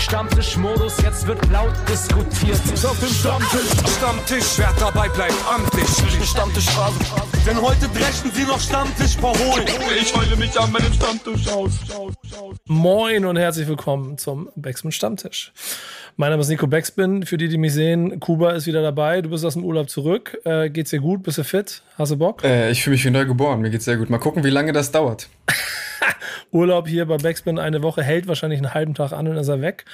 Stammtischmodus, jetzt wird laut diskutiert. Auf dem Stammtisch, Stammtisch, wer dabei bleibt, amtlich. Stammtisch Phase. Denn heute brechen sie noch Stammtisch verholen. Ich heule mich an meinem Stammtisch aus. Moin und herzlich willkommen zum Backspin Stammtisch. Mein Name ist Nico Backspin. Für die, die mich sehen, Kuba ist wieder dabei. Du bist aus dem Urlaub zurück. Äh, geht's dir gut? Bist du fit? Hast du Bock? Äh, ich fühle mich wie neu geboren. Mir geht's sehr gut. Mal gucken, wie lange das dauert. Urlaub hier bei Backspin eine Woche hält wahrscheinlich einen halben Tag an und ist er weg.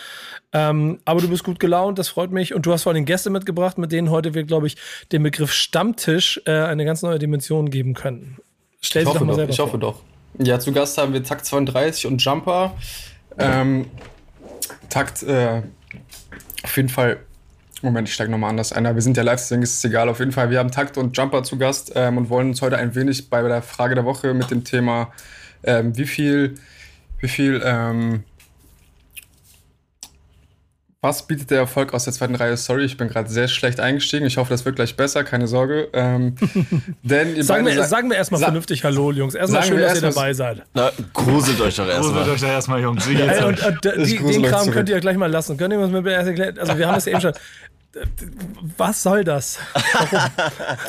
Ähm, aber du bist gut gelaunt, das freut mich. Und du hast vor allem Gäste mitgebracht, mit denen heute wir, glaube ich, den Begriff Stammtisch äh, eine ganz neue Dimension geben können. Stell ich dich doch mal selber Ich vor. hoffe doch. Ja, zu Gast haben wir Takt 32 und Jumper. Ähm, Takt, äh, auf jeden Fall Moment, ich steige nochmal anders ein. Wir sind ja live, deswegen ist es egal. Auf jeden Fall, wir haben Takt und Jumper zu Gast ähm, und wollen uns heute ein wenig bei der Frage der Woche mit dem Thema ähm, wie viel, wie viel, ähm, was bietet der Erfolg aus der zweiten Reihe? Sorry, ich bin gerade sehr schlecht eingestiegen. Ich hoffe, das wird gleich besser, keine Sorge. Ähm, denn sagen, wir, sagen wir erstmal vernünftig Hallo, Jungs. Erstmal schön, dass ihr dabei seid. Na, gruselt euch doch erstmal. Gruselt euch doch erstmal, Jungs. Ey, und, und, die, den Kram könnt ihr gleich mal lassen. Könnt ihr uns mit erklären? Also, wir haben es ja eben schon. Was soll das?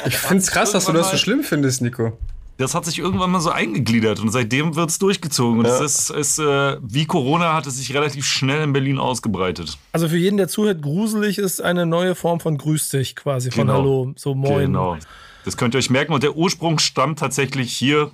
ich finde es krass, dass du das so schlimm findest, Nico das hat sich irgendwann mal so eingegliedert und seitdem wird es durchgezogen. Und ja. es ist, ist äh, wie Corona hat es sich relativ schnell in Berlin ausgebreitet. Also für jeden, der zuhört, gruselig ist eine neue Form von Grüß dich quasi, von genau. Hallo, so Moin. Genau. Das könnt ihr euch merken und der Ursprung stammt tatsächlich hier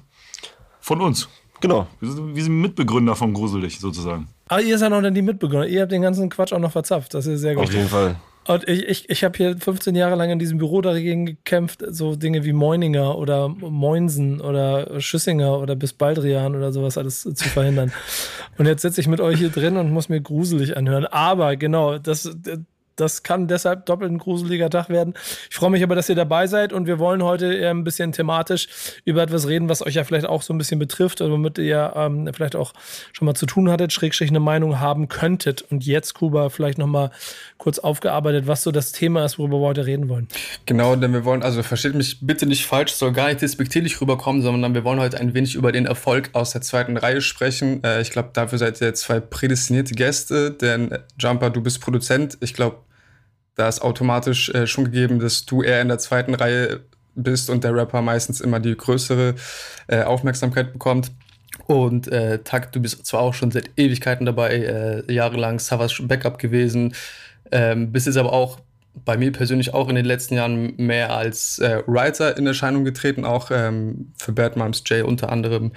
von uns. Genau. Wir sind, wir sind Mitbegründer von Gruselig sozusagen. Aber ah, ihr seid auch dann die Mitbegründer. Ihr habt den ganzen Quatsch auch noch verzapft. Das ist sehr gut. Auf jeden Fall. Und ich, ich, ich habe hier 15 Jahre lang in diesem Büro dagegen gekämpft, so Dinge wie Moininger oder Moinsen oder Schüssinger oder bis Baldrian oder sowas alles zu verhindern. Und jetzt sitze ich mit euch hier drin und muss mir gruselig anhören. Aber genau, das, das kann deshalb doppelt ein gruseliger Tag werden. Ich freue mich aber, dass ihr dabei seid und wir wollen heute ein bisschen thematisch über etwas reden, was euch ja vielleicht auch so ein bisschen betrifft oder womit ihr ähm, vielleicht auch schon mal zu tun hattet, schrägstrich eine Meinung haben könntet. Und jetzt, Kuba, vielleicht nochmal kurz aufgearbeitet, was so das Thema ist, worüber wir heute reden wollen. Genau, denn wir wollen, also versteht mich bitte nicht falsch, soll gar nicht despektierlich rüberkommen, sondern wir wollen heute ein wenig über den Erfolg aus der zweiten Reihe sprechen. Äh, ich glaube, dafür seid ihr zwei prädestinierte Gäste, denn Jumper, du bist Produzent. Ich glaube, da ist automatisch äh, schon gegeben, dass du eher in der zweiten Reihe bist und der Rapper meistens immer die größere äh, Aufmerksamkeit bekommt. Und äh, Takt, du bist zwar auch schon seit Ewigkeiten dabei, äh, jahrelang Savas Backup gewesen, ähm, bist jetzt aber auch bei mir persönlich auch in den letzten Jahren mehr als äh, Writer in Erscheinung getreten, auch ähm, für Bad Moms J unter anderem.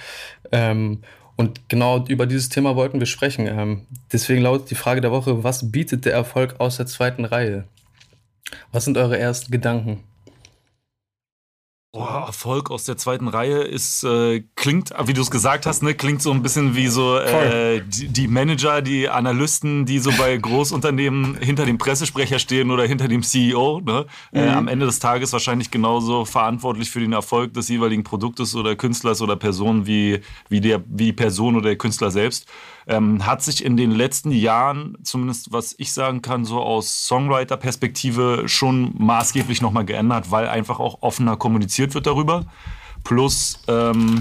Ähm, und genau über dieses Thema wollten wir sprechen. Ähm, deswegen lautet die Frage der Woche, was bietet der Erfolg aus der zweiten Reihe? Was sind eure ersten Gedanken? Boah, Erfolg aus der zweiten Reihe ist, äh, klingt, wie du es gesagt hast, ne, klingt so ein bisschen wie so äh, die, die, Manager, die Analysten, die so bei Großunternehmen hinter dem Pressesprecher stehen oder hinter dem CEO. Ne? Äh, mhm. Äh, am Ende des Tages wahrscheinlich genauso verantwortlich für den Erfolg des jeweiligen Produktes oder Künstlers oder Person wie, wie, der, wie die Person oder der Künstler selbst ähm, hat sich in den letzten Jahren, zumindest was ich sagen kann, so aus Songwriter-Perspektive schon maßgeblich nochmal geändert, weil einfach auch offener kommuniziert wird darüber. Plus ähm,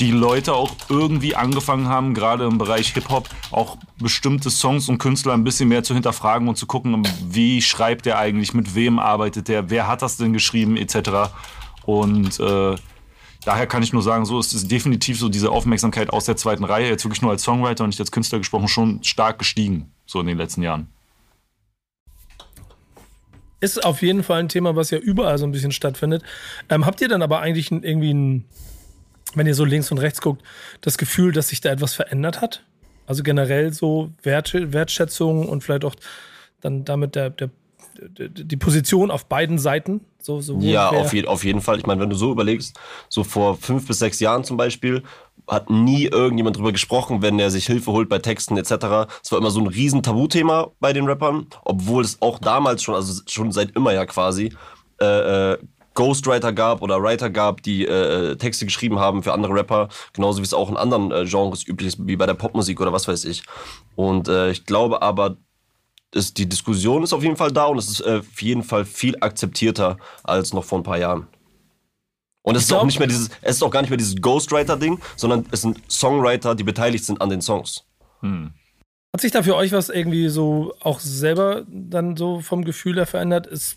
die Leute auch irgendwie angefangen haben, gerade im Bereich Hip-Hop, auch bestimmte Songs und Künstler ein bisschen mehr zu hinterfragen und zu gucken, wie schreibt er eigentlich, mit wem arbeitet er, wer hat das denn geschrieben, etc. Und äh, daher kann ich nur sagen, so ist es definitiv so diese Aufmerksamkeit aus der zweiten Reihe, jetzt wirklich nur als Songwriter und nicht als Künstler gesprochen, schon stark gestiegen, so in den letzten Jahren. Ist auf jeden Fall ein Thema, was ja überall so ein bisschen stattfindet. Ähm, habt ihr dann aber eigentlich irgendwie ein, wenn ihr so links und rechts guckt, das Gefühl, dass sich da etwas verändert hat? Also generell so Wert, Wertschätzung und vielleicht auch dann damit der, der die Position auf beiden Seiten? So, so ja, auf, je, auf jeden Fall. Ich meine, wenn du so überlegst, so vor fünf bis sechs Jahren zum Beispiel, hat nie irgendjemand drüber gesprochen, wenn er sich Hilfe holt bei Texten etc. Es war immer so ein riesen Tabuthema bei den Rappern, obwohl es auch damals schon, also schon seit immer ja quasi, äh, äh, Ghostwriter gab oder Writer gab, die äh, Texte geschrieben haben für andere Rapper, genauso wie es auch in anderen äh, Genres üblich ist, wie bei der Popmusik oder was weiß ich. Und äh, ich glaube aber, ist, die Diskussion ist auf jeden Fall da und es ist äh, auf jeden Fall viel akzeptierter als noch vor ein paar Jahren. Und es ist auch nicht mehr dieses, es ist auch gar nicht mehr dieses Ghostwriter-Ding, sondern es sind Songwriter, die beteiligt sind an den Songs. Hm. Hat sich da für euch was irgendwie so auch selber dann so vom Gefühl her verändert? Ist,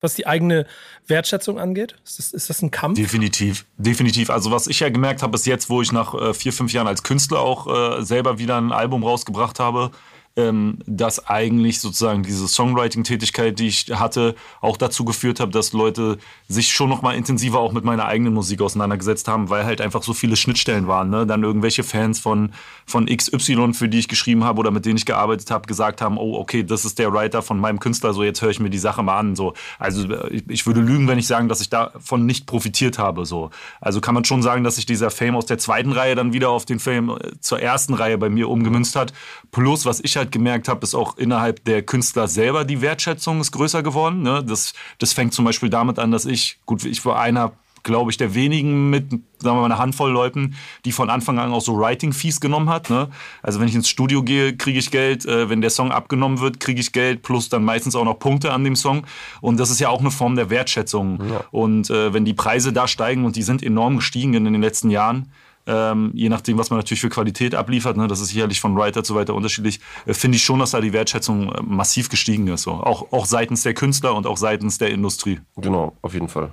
was die eigene Wertschätzung angeht? Ist das, ist das ein Kampf? Definitiv, definitiv. Also was ich ja gemerkt habe, ist jetzt, wo ich nach äh, vier, fünf Jahren als Künstler auch äh, selber wieder ein Album rausgebracht habe, ähm, dass eigentlich sozusagen diese Songwriting-Tätigkeit, die ich hatte, auch dazu geführt hat, dass Leute sich schon noch mal intensiver auch mit meiner eigenen Musik auseinandergesetzt haben, weil halt einfach so viele Schnittstellen waren. Ne? Dann irgendwelche Fans von, von XY, für die ich geschrieben habe oder mit denen ich gearbeitet habe, gesagt haben, oh, okay, das ist der Writer von meinem Künstler, so jetzt höre ich mir die Sache mal an. So. Also ich, ich würde lügen, wenn ich sagen, dass ich davon nicht profitiert habe. So. Also kann man schon sagen, dass sich dieser Fame aus der zweiten Reihe dann wieder auf den Fame äh, zur ersten Reihe bei mir umgemünzt hat. Plus, was ich halt gemerkt habe, ist auch innerhalb der Künstler selber die Wertschätzung ist größer geworden. Ne? Das, das fängt zum Beispiel damit an, dass ich, gut, ich war einer glaube ich, der wenigen mit, sagen wir mal, einer Handvoll Leuten, die von Anfang an auch so Writing-Fees genommen hat. Ne? Also wenn ich ins Studio gehe, kriege ich Geld. Äh, wenn der Song abgenommen wird, kriege ich Geld. Plus dann meistens auch noch Punkte an dem Song. Und das ist ja auch eine Form der Wertschätzung. Ja. Und äh, wenn die Preise da steigen und die sind enorm gestiegen in den letzten Jahren, ähm, je nachdem, was man natürlich für Qualität abliefert, ne, das ist sicherlich von Writer zu weiter unterschiedlich, äh, finde ich schon, dass da die Wertschätzung äh, massiv gestiegen ist. So. Auch, auch seitens der Künstler und auch seitens der Industrie. Genau, auf jeden Fall.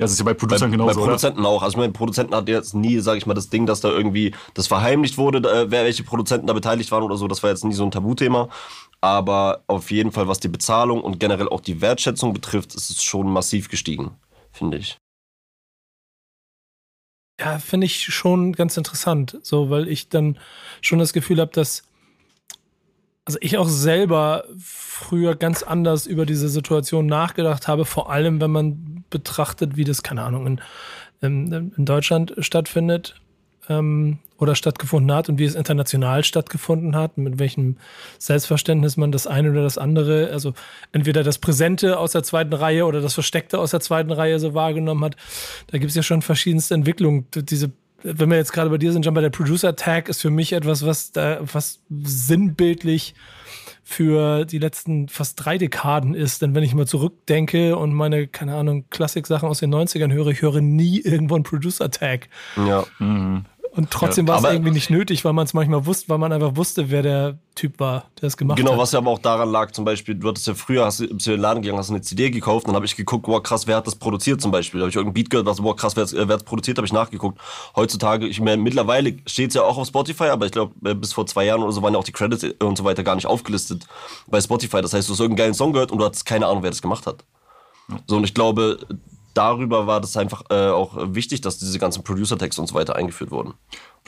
Ja, das ist ja bei Produzenten bei, genauso. Bei Produzenten oder? auch. Also, mein Produzenten hat jetzt nie, sage ich mal, das Ding, dass da irgendwie das verheimlicht wurde, äh, wer welche Produzenten da beteiligt waren oder so. Das war jetzt nie so ein Tabuthema. Aber auf jeden Fall, was die Bezahlung und generell auch die Wertschätzung betrifft, ist es schon massiv gestiegen, finde ich. Ja, finde ich schon ganz interessant, so, weil ich dann schon das Gefühl habe, dass also ich auch selber früher ganz anders über diese Situation nachgedacht habe, vor allem wenn man betrachtet, wie das, keine Ahnung, in, in, in Deutschland stattfindet. Ähm, oder stattgefunden hat und wie es international stattgefunden hat, mit welchem Selbstverständnis man das eine oder das andere, also entweder das Präsente aus der zweiten Reihe oder das Versteckte aus der zweiten Reihe so wahrgenommen hat. Da gibt es ja schon verschiedenste Entwicklungen. Diese wenn wir jetzt gerade bei dir sind, John, bei der Producer Tag ist für mich etwas, was da was sinnbildlich für die letzten fast drei Dekaden ist. Denn wenn ich mal zurückdenke und meine, keine Ahnung, Klassik-Sachen aus den 90ern höre, ich höre nie irgendwo einen Producer Tag. Ja. Mhm. Und trotzdem ja, war es irgendwie nicht nötig, weil man es manchmal wusste, weil man einfach wusste, wer der Typ war, der es gemacht genau, hat. Genau, was ja aber auch daran lag, zum Beispiel, du hattest ja früher, hast du in den Laden gegangen, hast eine CD gekauft, dann habe ich geguckt, boah, krass, wer hat das produziert zum Beispiel. Da habe ich irgendein Beat gehört, was, boah, krass, wer hat es produziert, habe ich nachgeguckt. Heutzutage, ich meine, mittlerweile steht es ja auch auf Spotify, aber ich glaube, äh, bis vor zwei Jahren oder so waren ja auch die Credits und so weiter gar nicht aufgelistet bei Spotify. Das heißt, du hast irgendeinen geilen Song gehört und du hattest keine Ahnung, wer das gemacht hat. So, und ich glaube, darüber war das einfach äh, auch wichtig, dass diese ganzen Producer-Tags und so weiter eingeführt wurden.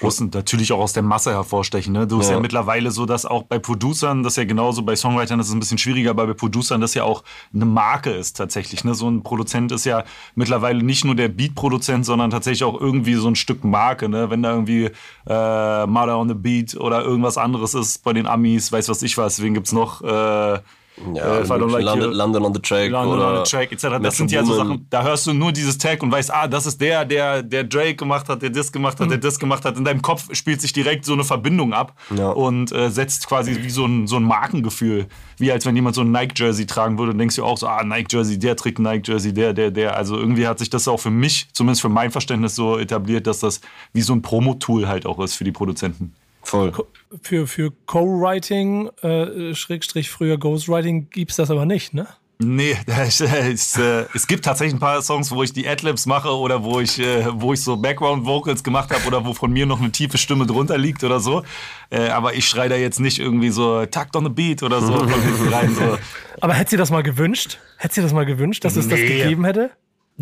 Plus natürlich auch aus der Masse hervorstechen. Ne? Du ja. ist ja mittlerweile so, dass auch bei Producern, das ist ja genauso, bei Songwritern das ist ein bisschen schwieriger, aber bei Producern das ja auch eine Marke ist tatsächlich. Ne? So ein Produzent ist ja mittlerweile nicht nur der Beat-Produzent, sondern tatsächlich auch irgendwie so ein Stück Marke. Ne? Wenn da irgendwie äh, Mother on the Beat oder irgendwas anderes ist bei den Amis, weiß was ich was, wen gibt's noch? Äh, ja, äh, like London, London, on the Track London oder on the Track etc. Das sind ja so Sachen, da hörst du nur dieses Tag und weißt, ah, das ist der, der, der Drake gemacht hat, der das gemacht hat, mhm. der das gemacht hat. In deinem Kopf spielt sich direkt so eine Verbindung ab ja. und äh, setzt quasi wie so ein, so ein Markengefühl. Wie als wenn jemand so ein Nike-Jersey tragen würde und denkst du auch so, ah, Nike-Jersey, der trägt Nike-Jersey, der, der, der. Also irgendwie hat sich das auch für mich, zumindest für mein Verständnis so etabliert, dass das wie so ein Promo-Tool halt auch ist für die Produzenten. Voll. Für, für Co-Writing, äh, Schrägstrich früher Ghostwriting, gibt es das aber nicht, ne? Nee, es, es, äh, es, gibt tatsächlich ein paar Songs, wo ich die Adlibs mache oder wo ich, äh, wo ich so Background Vocals gemacht habe oder wo von mir noch eine tiefe Stimme drunter liegt oder so. Äh, aber ich schreie da jetzt nicht irgendwie so Takt on the Beat oder so rein. So. Aber hätte sie das mal gewünscht? Hätte sie das mal gewünscht, dass es nee. das gegeben hätte?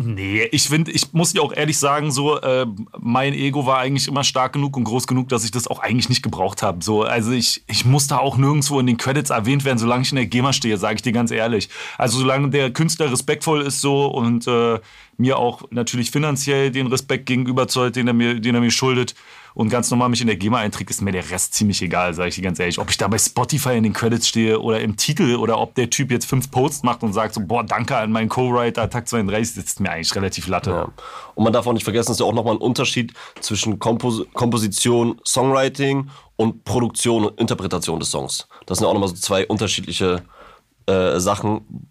Nee, ich finde, ich muss dir auch ehrlich sagen, so äh, mein Ego war eigentlich immer stark genug und groß genug, dass ich das auch eigentlich nicht gebraucht habe. So, also ich, ich muss da auch nirgendwo in den Credits erwähnt werden, solange ich in der GEMA stehe, sage ich dir ganz ehrlich. Also solange der Künstler respektvoll ist so und äh, mir auch natürlich finanziell den Respekt gegenüber zollt, den er mir, den er mir schuldet, und ganz normal mich in der GEMA einträgt, ist mir der Rest ziemlich egal, sage ich dir ganz ehrlich. Ob ich da bei Spotify in den Credits stehe oder im Titel oder ob der Typ jetzt fünf Posts macht und sagt so, boah, danke an meinen Co-Writer, Tag 32, das ist mir eigentlich relativ latte. Ja. Und man darf auch nicht vergessen, es ist ja auch nochmal ein Unterschied zwischen Kompos Komposition, Songwriting und Produktion und Interpretation des Songs. Das sind ja auch nochmal so zwei unterschiedliche äh, Sachen,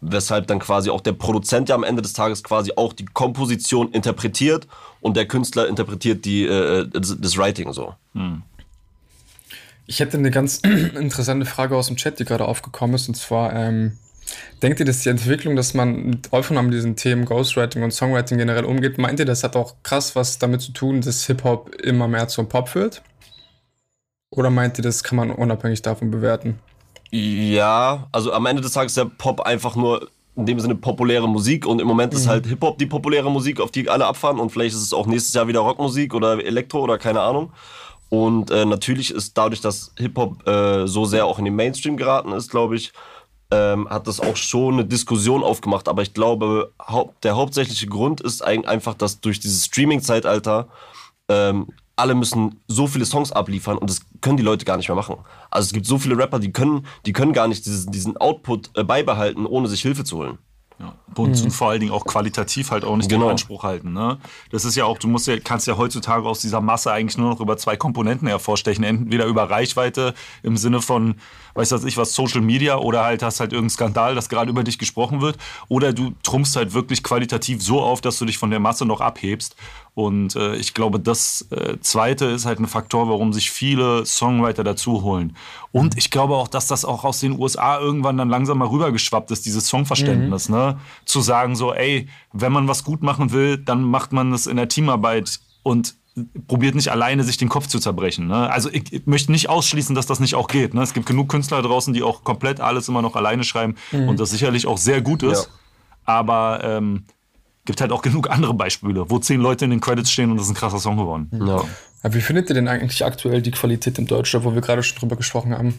weshalb dann quasi auch der Produzent ja am Ende des Tages quasi auch die Komposition interpretiert und der Künstler interpretiert die, äh, das, das Writing so. Hm. Ich hätte eine ganz interessante Frage aus dem Chat, die gerade aufgekommen ist, und zwar, ähm, denkt ihr, dass die Entwicklung, dass man mit Aufnahmen diesen Themen Ghostwriting und Songwriting generell umgeht, meint ihr, das hat auch krass was damit zu tun, dass Hip-Hop immer mehr zum Pop wird? Oder meint ihr, das kann man unabhängig davon bewerten? Ja, also am Ende des Tages ist der Pop einfach nur in dem Sinne populäre Musik und im Moment ist halt Hip-Hop die populäre Musik, auf die alle abfahren und vielleicht ist es auch nächstes Jahr wieder Rockmusik oder Elektro oder keine Ahnung. Und äh, natürlich ist dadurch, dass Hip-Hop äh, so sehr auch in den Mainstream geraten ist, glaube ich, ähm, hat das auch schon eine Diskussion aufgemacht. Aber ich glaube, haupt, der hauptsächliche Grund ist eigentlich einfach, dass durch dieses Streaming-Zeitalter ähm, alle müssen so viele Songs abliefern und das können die Leute gar nicht mehr machen. Also es gibt so viele Rapper, die können, die können gar nicht dieses, diesen Output äh, beibehalten, ohne sich Hilfe zu holen. Ja, und, mhm. und, vor allen Dingen auch qualitativ halt auch nicht genau. den Anspruch halten. Ne? Das ist ja auch, du musst ja, kannst ja heutzutage aus dieser Masse eigentlich nur noch über zwei Komponenten hervorstechen. Entweder über Reichweite im Sinne von, weiß was ich was, Social Media oder halt hast halt irgendeinen Skandal, das gerade über dich gesprochen wird. Oder du trumpfst halt wirklich qualitativ so auf, dass du dich von der Masse noch abhebst. Und äh, ich glaube, das äh, Zweite ist halt ein Faktor, warum sich viele Songwriter dazu holen. Und ich glaube auch, dass das auch aus den USA irgendwann dann langsam mal rübergeschwappt ist, dieses Songverständnis. Mhm. Ne? Zu sagen so, ey, wenn man was gut machen will, dann macht man das in der Teamarbeit und probiert nicht alleine sich den Kopf zu zerbrechen. Ne? Also ich, ich, möchte nicht ausschließen, dass das nicht auch geht. Ne? Es gibt genug Künstler draußen, die auch komplett alles immer noch alleine schreiben mhm. und das sicherlich auch sehr gut ist. Ja. Aber ähm, gibt halt auch genug andere Beispiele, wo zehn Leute in den Credits stehen und das ist ein krasser Song geworden. Mhm. Ja. Aber wie findet ihr denn eigentlich aktuell die Qualität im Deutschrap, wo wir gerade schon drüber gesprochen haben?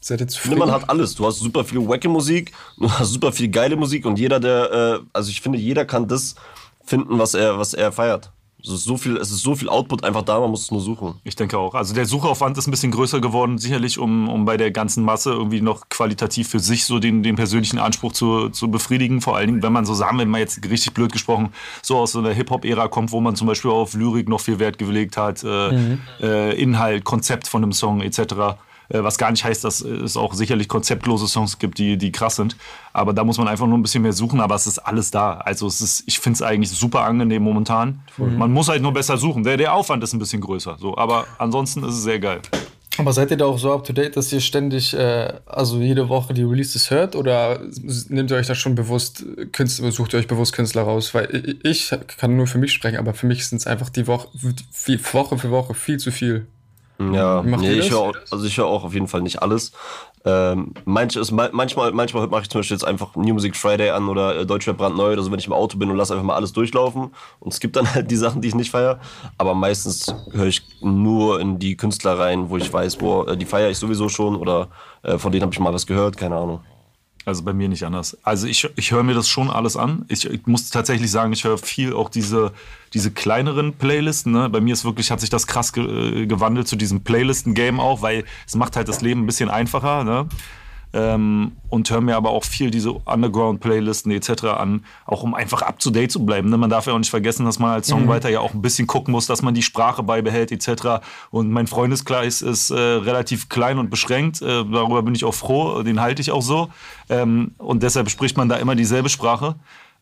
Seid ihr zufrieden? Man hat alles. Du hast super viel wacke Musik, du hast super viel geile Musik und jeder, der, äh, also ich finde, jeder kann das finden, was er, was er feiert. Es ist, so viel, es ist so viel Output einfach da, man muss es nur suchen. Ich denke auch. Also der Suchaufwand ist ein bisschen größer geworden, sicherlich, um, um bei der ganzen Masse irgendwie noch qualitativ für sich so den, den persönlichen Anspruch zu, zu befriedigen. Vor allen Dingen, wenn man so sagen, wenn man jetzt richtig blöd gesprochen, so aus so einer Hip-Hop-Ära kommt, wo man zum Beispiel auf Lyrik noch viel Wert gelegt hat, äh, mhm. äh, Inhalt, Konzept von einem Song etc. Äh, was gar nicht heißt, dass es auch sicherlich konzeptlose Songs gibt, die, die krass sind. Aber da muss man einfach nur ein bisschen mehr suchen, aber es ist alles da. Also es ist, ich finde es eigentlich super angenehm momentan. Mhm. Man muss halt nur besser suchen. Der, der Aufwand ist ein bisschen größer. So. Aber ansonsten ist es sehr geil. Aber seid ihr da auch so up to date, dass ihr ständig, äh, also jede Woche die Releases hört oder nehmt ihr euch da schon bewusst Künstler, sucht ihr euch bewusst Künstler raus? Weil ich kann nur für mich sprechen, aber für mich sind es einfach die Woche, Woche für Woche viel zu viel. Ja, nee, ich höre also ich höre auch auf jeden Fall nicht alles. Ähm, manches, manchmal, manchmal mache ich zum Beispiel jetzt einfach New Music Friday an oder äh, Deutschrap brandneu oder so, wenn ich im Auto bin und lasse einfach mal alles durchlaufen. Und es gibt dann halt die Sachen, die ich nicht feiere. Aber meistens höre ich nur in die Künstler rein, wo ich weiß, boah, äh, die feiere ich sowieso schon oder äh, von denen habe ich mal was gehört, keine Ahnung. Also bei mir nicht anders. Also ich, ich höre mir das schon alles an. Ich, ich muss tatsächlich sagen, ich höre viel auch diese, diese kleineren Playlisten. Ne? Bei mir ist wirklich, hat sich das krass ge äh, gewandelt zu diesem Playlisten-Game auch, weil es macht halt das Leben ein bisschen einfacher. Ne? Ähm, und höre mir aber auch viel diese Underground-Playlisten etc. an, auch um einfach up-to-date zu bleiben. Ne? Man darf ja auch nicht vergessen, dass man als Songwriter mhm. ja auch ein bisschen gucken muss, dass man die Sprache beibehält etc. Und mein Freundeskreis ist äh, relativ klein und beschränkt. Äh, darüber bin ich auch froh, den halte ich auch so. Ähm, und deshalb spricht man da immer dieselbe Sprache.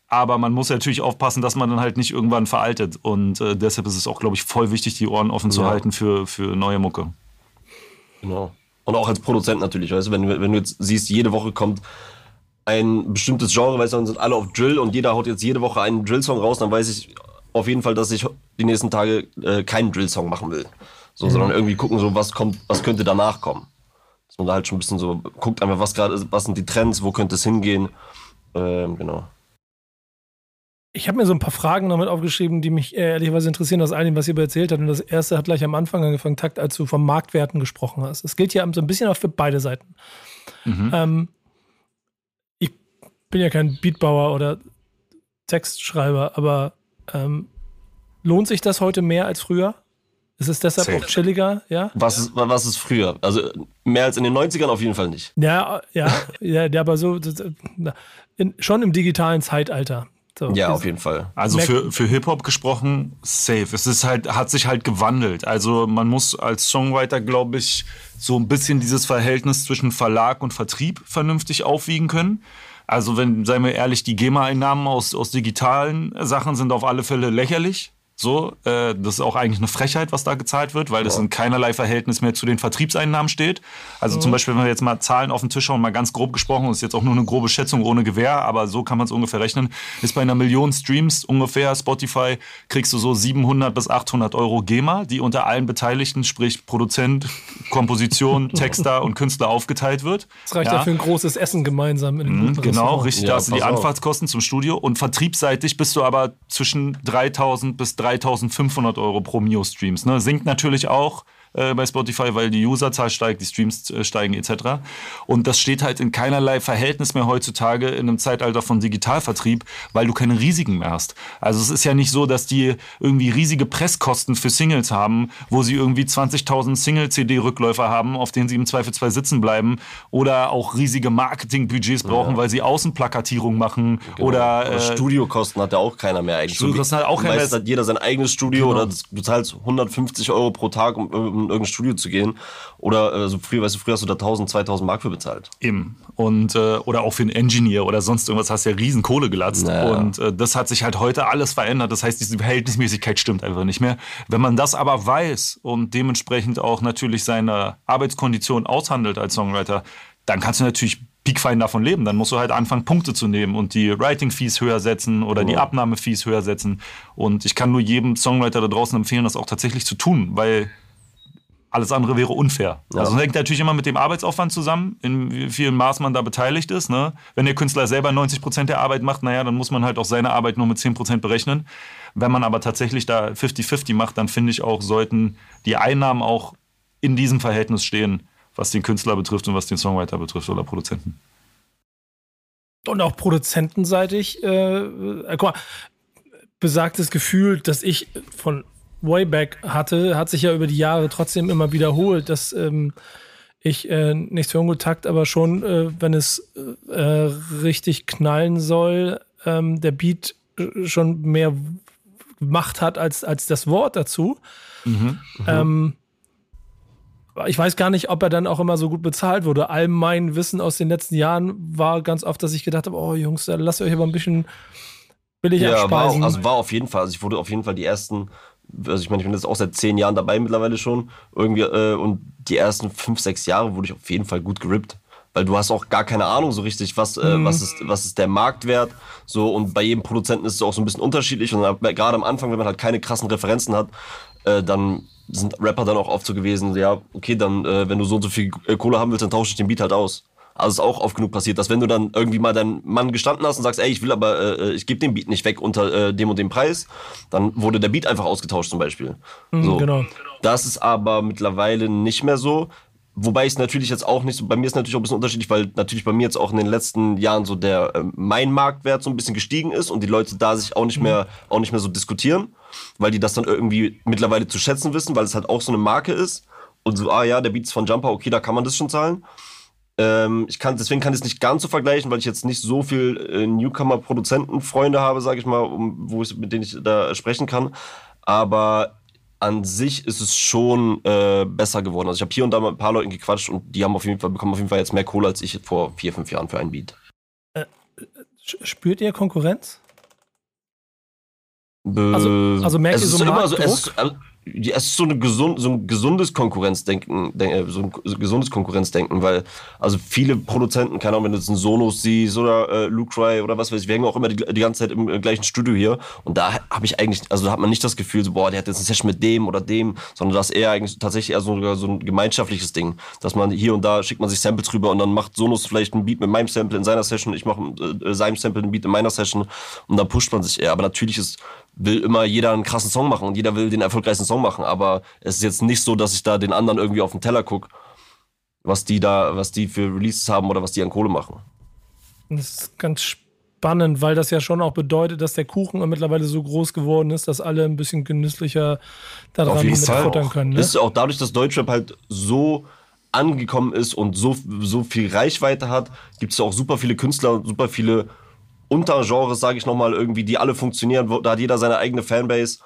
Aber man muss natürlich aufpassen, dass man dann halt nicht irgendwann veraltet. Und äh, deshalb ist es auch, glaube ich, voll wichtig, die Ohren offen ja. zu halten für, für neue Mucke. Genau. Und auch als Produzent natürlich, weißt du, wenn, wenn du jetzt siehst, jede Woche kommt ein bestimmtes Genre, weißt du, dann sind alle auf Drill und jeder haut jetzt jede Woche einen Drill-Song raus, dann weiß ich auf jeden Fall, dass ich die nächsten Tage äh, keinen Drill-Song machen will. So, mhm. sondern irgendwie gucken, so was kommt, was könnte danach kommen. Dass man da halt schon ein bisschen so guckt einfach, was gerade was sind die Trends, wo könnte es hingehen. Ähm, genau. Ich habe mir so ein paar Fragen damit aufgeschrieben, die mich ehrlicherweise interessieren aus all dem, was ihr erzählt habt. Und das erste hat gleich am Anfang angefangen, Takt, als du vom Marktwerten gesprochen hast. Es gilt ja so ein bisschen auch für beide Seiten. Mhm. Ähm, ich bin ja kein Beatbauer oder Textschreiber, aber ähm, lohnt sich das heute mehr als früher? Ist es deshalb Safe. auch chilliger, ja? Was ist, was ist früher? Also mehr als in den 90ern auf jeden Fall nicht. Ja, ja, ja, aber so in, schon im digitalen Zeitalter. So, ja, auf jeden Fall. Also für, für Hip-Hop gesprochen, safe. Es ist halt, hat sich halt gewandelt. Also man muss als Songwriter, glaube ich, so ein bisschen dieses Verhältnis zwischen Verlag und Vertrieb vernünftig aufwiegen können. Also wenn, seien wir ehrlich, die GEMA-Einnahmen aus, aus digitalen Sachen sind auf alle Fälle lächerlich. So, äh, das ist auch eigentlich eine Frechheit, was da gezahlt wird, weil das in keinerlei Verhältnis mehr zu den Vertriebseinnahmen steht. Also zum Beispiel, wenn wir jetzt mal Zahlen auf den Tisch schauen, mal ganz grob gesprochen, das ist jetzt auch nur eine grobe Schätzung ohne Gewähr, aber so kann man es ungefähr rechnen, ist bei einer Million Streams ungefähr Spotify kriegst du so 700 bis 800 Euro GEMA, die unter allen Beteiligten, sprich Produzent, Komposition, Texter und Künstler aufgeteilt wird. Das reicht ja, für ein großes Essen gemeinsam in Mhm, Genau, richtig. Ja, da hast du die auf. Anfahrtskosten zum Studio und vertriebsseitig bist du aber zwischen 3000 bis 3500 Euro pro Mio-Streams. Ne? Sinkt natürlich auch äh, bei Spotify, weil die Userzahl steigt, die Streams äh, steigen etc. Und das steht halt in keinerlei Verhältnis mehr heutzutage in einem Zeitalter von Digitalvertrieb, weil du keine Risiken mehr hast. Also es ist ja nicht so, dass die irgendwie riesige Presskosten für Singles haben, wo sie irgendwie 20.000 Single-CD-Rückläufer haben, auf denen sie im Zweifelsfall sitzen bleiben oder auch riesige Marketingbudgets brauchen, weil sie Außenplakatierung machen oder, Oder äh, Studiokosten hat ja auch keiner mehr eigentlich. Studiokosten hat auch keiner mehr. hat jeder sein eigenes Studio Genau. oder du zahlst 150 Euro pro Tag, um, um in irgendein Studio zu gehen. Oder äh, so früher, weißt du, früher hast du da 1000, 2000 Mark für bezahlt. Eben. Und, äh, oder auch für einen Engineer oder sonst irgendwas hast du ja riesen Kohle gelatzt. Naja. Und äh, das hat sich halt heute alles verändert. Das heißt, diese Verhältnismäßigkeit stimmt einfach nicht mehr. Wenn man das aber weiß und dementsprechend auch natürlich seine Arbeitskondition aushandelt als Songwriter, dann kannst du natürlich piekfein davon leben. Dann musst du halt anfangen, Punkte zu nehmen und die Writing-Fees höher setzen oder die Abnahme-Fees höher setzen. Und ich kann nur jedem Songwriter da draußen empfehlen, das auch tatsächlich zu tun, weil alles andere wäre unfair. Also das hängt natürlich immer mit dem Arbeitsaufwand zusammen, in wie vielen Maß man da beteiligt ist. Ne? Wenn der Künstler selber 90 Prozent der Arbeit macht, naja, dann muss man halt auch seine Arbeit nur mit 10 Prozent berechnen. Wenn man aber tatsächlich da 50-50 macht, dann finde ich auch, sollten die Einnahmen auch in diesem Verhältnis stehen, was den Künstler betrifft und was den Songwriter betrifft oder Produzenten. Und auch produzentenseitig, äh, äh, guck mal, besagtes Gefühl, das ich von way back hatte, hat sich ja über die Jahre trotzdem immer wiederholt, dass ähm, ich äh, nichts für ungetakt, aber schon, äh, wenn es äh, richtig knallen soll, ähm, der Beat äh, schon mehr Macht hat als, als das Wort dazu. Ähm, ich weiß gar nicht, ob er dann auch immer so gut bezahlt wurde. All mein Wissen aus den letzten Jahren war ganz oft, dass ich gedacht habe, oh Jungs, lasst euch aber ein bisschen billig Ja, war, auch, abspeisen. also war auf jeden Fall. Also ich wurde auf jeden Fall die ersten, also ich meine, ich bin jetzt auch seit zehn Jahren dabei mittlerweile schon. Irgendwie, äh, und die ersten fünf, sechs Jahre wurde ich auf jeden Fall gut gerippt. Weil du hast auch gar keine Ahnung so richtig, was, äh, Mhm. was, ist, was ist der Marktwert. So, und bei jedem Produzenten ist es auch so ein bisschen unterschiedlich. Und gerade am Anfang, wenn man halt keine krassen Referenzen hat, äh, dann sind Rapper dann auch oft so gewesen, ja, okay, dann, äh, wenn du so und so viel äh, Kohle haben willst, dann tausche ich den Beat halt aus. Also ist auch oft genug passiert, dass wenn du dann irgendwie mal deinen Mann gestanden hast und sagst, ey, ich will aber, äh, ich gebe den Beat nicht weg unter äh, dem und dem Preis, dann wurde der Beat einfach ausgetauscht zum Beispiel. so. genau. Das ist aber mittlerweile nicht mehr so. Wobei es natürlich jetzt auch nicht so, bei mir ist natürlich auch ein bisschen unterschiedlich, weil natürlich bei mir jetzt auch in den letzten Jahren so der, äh, mein Marktwert so ein bisschen gestiegen ist und die Leute da sich auch nicht mehr, auch nicht mehr so diskutieren, weil die das dann irgendwie mittlerweile zu schätzen wissen, weil es halt auch so eine Marke ist und so, ah ja, der Beat ist von Jumper, okay, da kann man das schon zahlen. Ähm, ich kann, deswegen kann ich es nicht ganz so vergleichen, weil ich jetzt nicht so viel äh, Newcomer-Produzenten-Freunde habe, sage ich mal, um, wo ich, mit denen ich da sprechen kann. Aber an sich ist es schon äh, besser geworden. Also ich habe hier und da mit ein paar Leuten gequatscht und die haben auf jeden Fall, bekommen auf jeden Fall jetzt mehr Kohle als ich vor vier, fünf Jahren für einen Beat. Sch- Spürt ihr Konkurrenz? Also- also merkt es ihr so ist immer so, es, Es ist so, eine gesund, so ein gesundes Konkurrenzdenken, denk- äh, so ein gesundes Konkurrenzdenken, weil also viele Produzenten, keine Ahnung, wenn du jetzt einen Sonos siehst oder äh, Luke Cry oder was weiß ich, wir hängen auch immer die, die ganze Zeit im äh, gleichen Studio hier und da habe ich eigentlich, also da hat man nicht das Gefühl, so, boah, der hat jetzt eine Session mit dem oder dem, sondern das ist eher eigentlich tatsächlich eher so, so ein gemeinschaftliches Ding, dass man hier und da schickt man sich Samples rüber und dann macht Sonos vielleicht einen Beat mit meinem Sample in seiner Session, ich mache äh, seinem Sample einen Beat in meiner Session und dann pusht man sich eher, aber natürlich ist will immer jeder einen krassen Song machen und jeder will den erfolgreichsten Song machen, aber es ist jetzt nicht so, dass ich da den anderen irgendwie auf den Teller gucke, was die da, was die für Releases haben oder was die an Kohle machen. Das ist ganz spannend, weil das ja schon auch bedeutet, dass der Kuchen mittlerweile so groß geworden ist, dass alle ein bisschen genüsslicher daran mitfuttern können. Ne? Ist auch dadurch, dass Deutschrap halt so angekommen ist und so, so viel Reichweite hat, gibt es auch super viele Künstler, super viele Untergenres, sage ich nochmal, irgendwie, die alle funktionieren. Da hat jeder seine eigene Fanbase.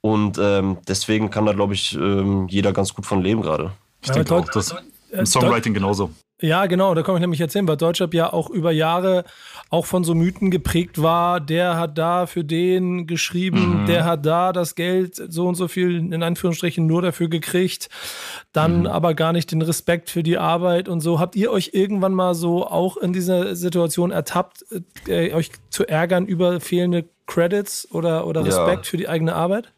Und ähm, deswegen kann da, glaube ich, ähm, jeder ganz gut von leben gerade. Ich Ja, denke auch, das äh, im Songwriting genauso. Ja, genau, da komme ich nämlich jetzt hin, weil Deutschrap ja auch über Jahre auch von so Mythen geprägt war, der hat da für den geschrieben, mhm. der hat da das Geld so und so viel in Anführungsstrichen nur dafür gekriegt, dann mhm. aber gar nicht den Respekt für die Arbeit und so. Habt ihr euch irgendwann mal so auch in dieser Situation ertappt, äh, euch zu ärgern über fehlende Credits oder, oder Respekt ja. für die eigene Arbeit?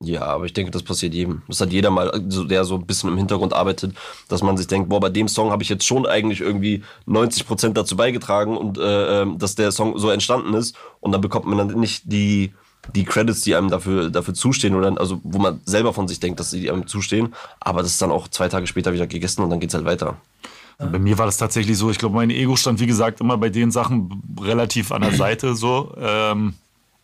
Ja, aber ich denke, das passiert jedem. Das hat jeder mal, der so ein bisschen im Hintergrund arbeitet, dass man sich denkt, boah, bei dem Song habe ich jetzt schon eigentlich irgendwie 90 Prozent dazu beigetragen und äh, ähm, dass der Song so entstanden ist. Und dann bekommt man dann nicht die, die Credits, die einem dafür, dafür zustehen oder also wo man selber von sich denkt, dass sie einem zustehen. Aber das ist dann auch zwei Tage später wieder gegessen und dann geht's halt weiter. Bei mir war das tatsächlich so. Ich glaube, mein Ego stand, wie gesagt, immer bei den Sachen relativ an der Seite so. Ähm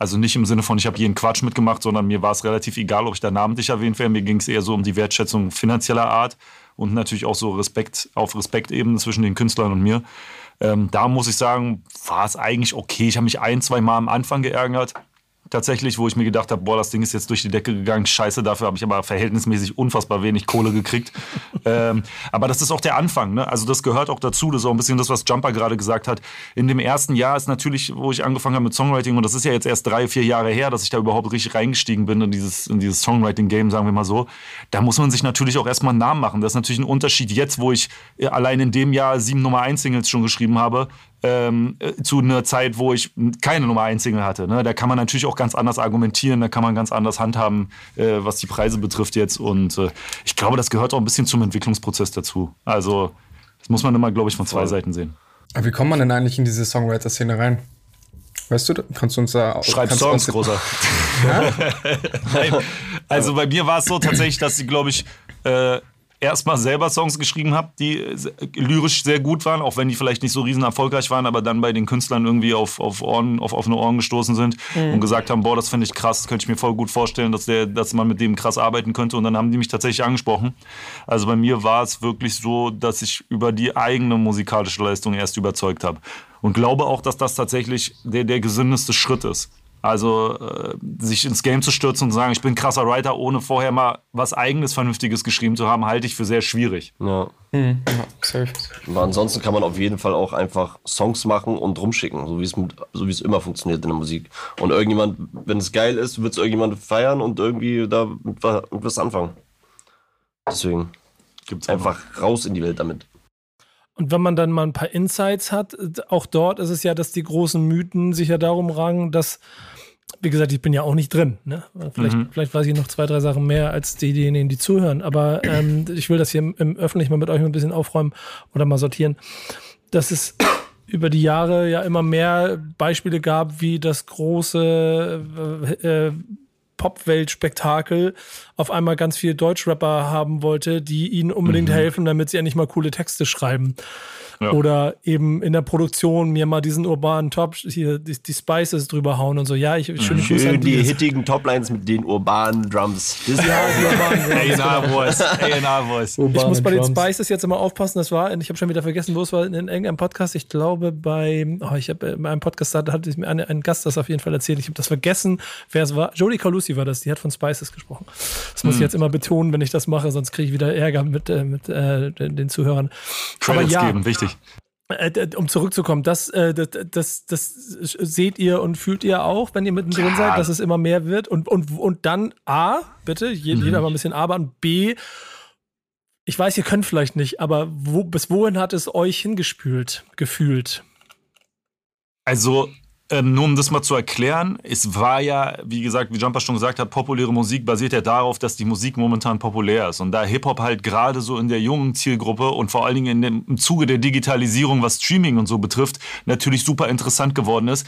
also nicht im Sinne von, ich habe jeden Quatsch mitgemacht, sondern mir war es relativ egal, ob ich da namentlich erwähnt wäre. Mir ging es eher so um die Wertschätzung finanzieller Art und natürlich auch so Respekt auf Respektebene zwischen den Künstlern und mir. Ähm, da muss ich sagen, war es eigentlich okay. Ich habe mich ein, zwei Mal am Anfang geärgert tatsächlich, wo ich mir gedacht habe, boah, das Ding ist jetzt durch die Decke gegangen, scheiße, dafür habe ich aber verhältnismäßig unfassbar wenig Kohle gekriegt. ähm, aber das ist auch der Anfang, ne? also das gehört auch dazu, das ist auch ein bisschen das, was Jumper gerade gesagt hat. In dem ersten Jahr ist natürlich, wo ich angefangen habe mit Songwriting, und das ist ja jetzt erst drei, vier Jahre her, dass ich da überhaupt richtig reingestiegen bin in dieses, in dieses Songwriting-Game, sagen wir mal so, da muss man sich natürlich auch erstmal einen Namen machen. Das ist natürlich ein Unterschied jetzt, wo ich allein in dem Jahr sieben Nummer 1 Singles schon geschrieben habe, ähm, äh, zu einer Zeit, wo ich keine Nummer 1 Single hatte. Ne? Da kann man natürlich auch ganz anders argumentieren, da kann man ganz anders handhaben, äh, was die Preise betrifft jetzt. Und äh, ich glaube, das gehört auch ein bisschen zum Entwicklungsprozess dazu. Also, das muss man immer, glaube ich, von zwei Seiten sehen. Aber wie kommt man denn eigentlich in diese Songwriter-Szene rein? Weißt du, kannst du uns da Schreib Songs, großer. Nein. Also bei mir war es so tatsächlich, dass sie, glaube ich, äh, erstmal selber Songs geschrieben habe, die lyrisch sehr gut waren, auch wenn die vielleicht nicht so riesen erfolgreich waren, aber dann bei den Künstlern irgendwie auf, auf, Ohren, auf offene Ohren gestoßen sind mhm. und gesagt haben, boah, das finde ich krass, das könnte ich mir voll gut vorstellen, dass, der, dass man mit dem krass arbeiten könnte. Und dann haben die mich tatsächlich angesprochen. Also bei mir war es wirklich so, dass ich über die eigene musikalische Leistung erst überzeugt habe. Und glaube auch, dass das tatsächlich der, der gesündeste Schritt ist. Also äh, sich ins Game zu stürzen und zu sagen, ich bin ein krasser Writer, ohne vorher mal was eigenes, Vernünftiges geschrieben zu haben, halte ich für sehr schwierig. Ja. Mhm. Aber ansonsten kann man auf jeden Fall auch einfach Songs machen und rumschicken, so wie es, so wie es immer funktioniert in der Musik. Und irgendjemand, wenn es geil ist, wird es irgendjemand feiern und irgendwie da mit, mit was anfangen. Deswegen gibt's einfach raus in die Welt damit. Und wenn man dann mal ein paar Insights hat, auch dort ist es ja, dass die großen Mythen sich ja darum rangen, dass, wie gesagt, ich bin ja auch nicht drin. Ne? Vielleicht, mhm. vielleicht weiß ich noch zwei, drei Sachen mehr als diejenigen, die zuhören. Aber ähm, ich will das hier im, im Öffentlichen mal mit euch ein bisschen aufräumen oder mal sortieren. Dass es über die Jahre ja immer mehr Beispiele gab, wie das große äh, äh, Popwelt-Spektakel auf einmal ganz viele Deutschrapper haben wollte, die ihnen unbedingt mhm. helfen, damit sie endlich mal coole Texte schreiben. Ja. Oder eben in der Produktion mir mal diesen urbanen Top, hier die, die Spices drüber hauen und so. Ja, ich schön, schön die hittigen Toplines mit den urbanen Drums. Das ja, urbanen Drums. A&R Voice. A&R Voice. Ich muss bei den Spices jetzt immer aufpassen. Das war, ich habe schon wieder vergessen, wo es war, in irgendeinem Podcast. Ich glaube bei, oh, ich habe in einem Podcast, da hatte mir ein Gast das auf jeden Fall erzählt. Ich habe das vergessen, wer es war. Jodie Calusi war das, die hat von Spices gesprochen. Das muss hm. ich jetzt immer betonen, wenn ich das mache, sonst kriege ich wieder Ärger mit, äh, mit äh, den Zuhörern. Credits Aber ja, geben, wichtig. Äh, um zurückzukommen, das, äh, das, das, das, seht ihr und fühlt ihr auch, wenn ihr mittendrin ja. seid, dass es immer mehr wird. Und, und, und dann A, bitte, jeder mhm. mal ein bisschen aber und B, ich weiß, ihr könnt vielleicht nicht, aber wo, bis wohin hat es euch hingespült, gefühlt? Also, ähm, nur um das mal zu erklären, es war ja, wie gesagt, wie Jumper schon gesagt hat, populäre Musik basiert ja darauf, dass die Musik momentan populär ist. Und da Hip-Hop halt gerade so in der jungen Zielgruppe und vor allen Dingen in dem, im Zuge der Digitalisierung, was Streaming und so betrifft, natürlich super interessant geworden ist,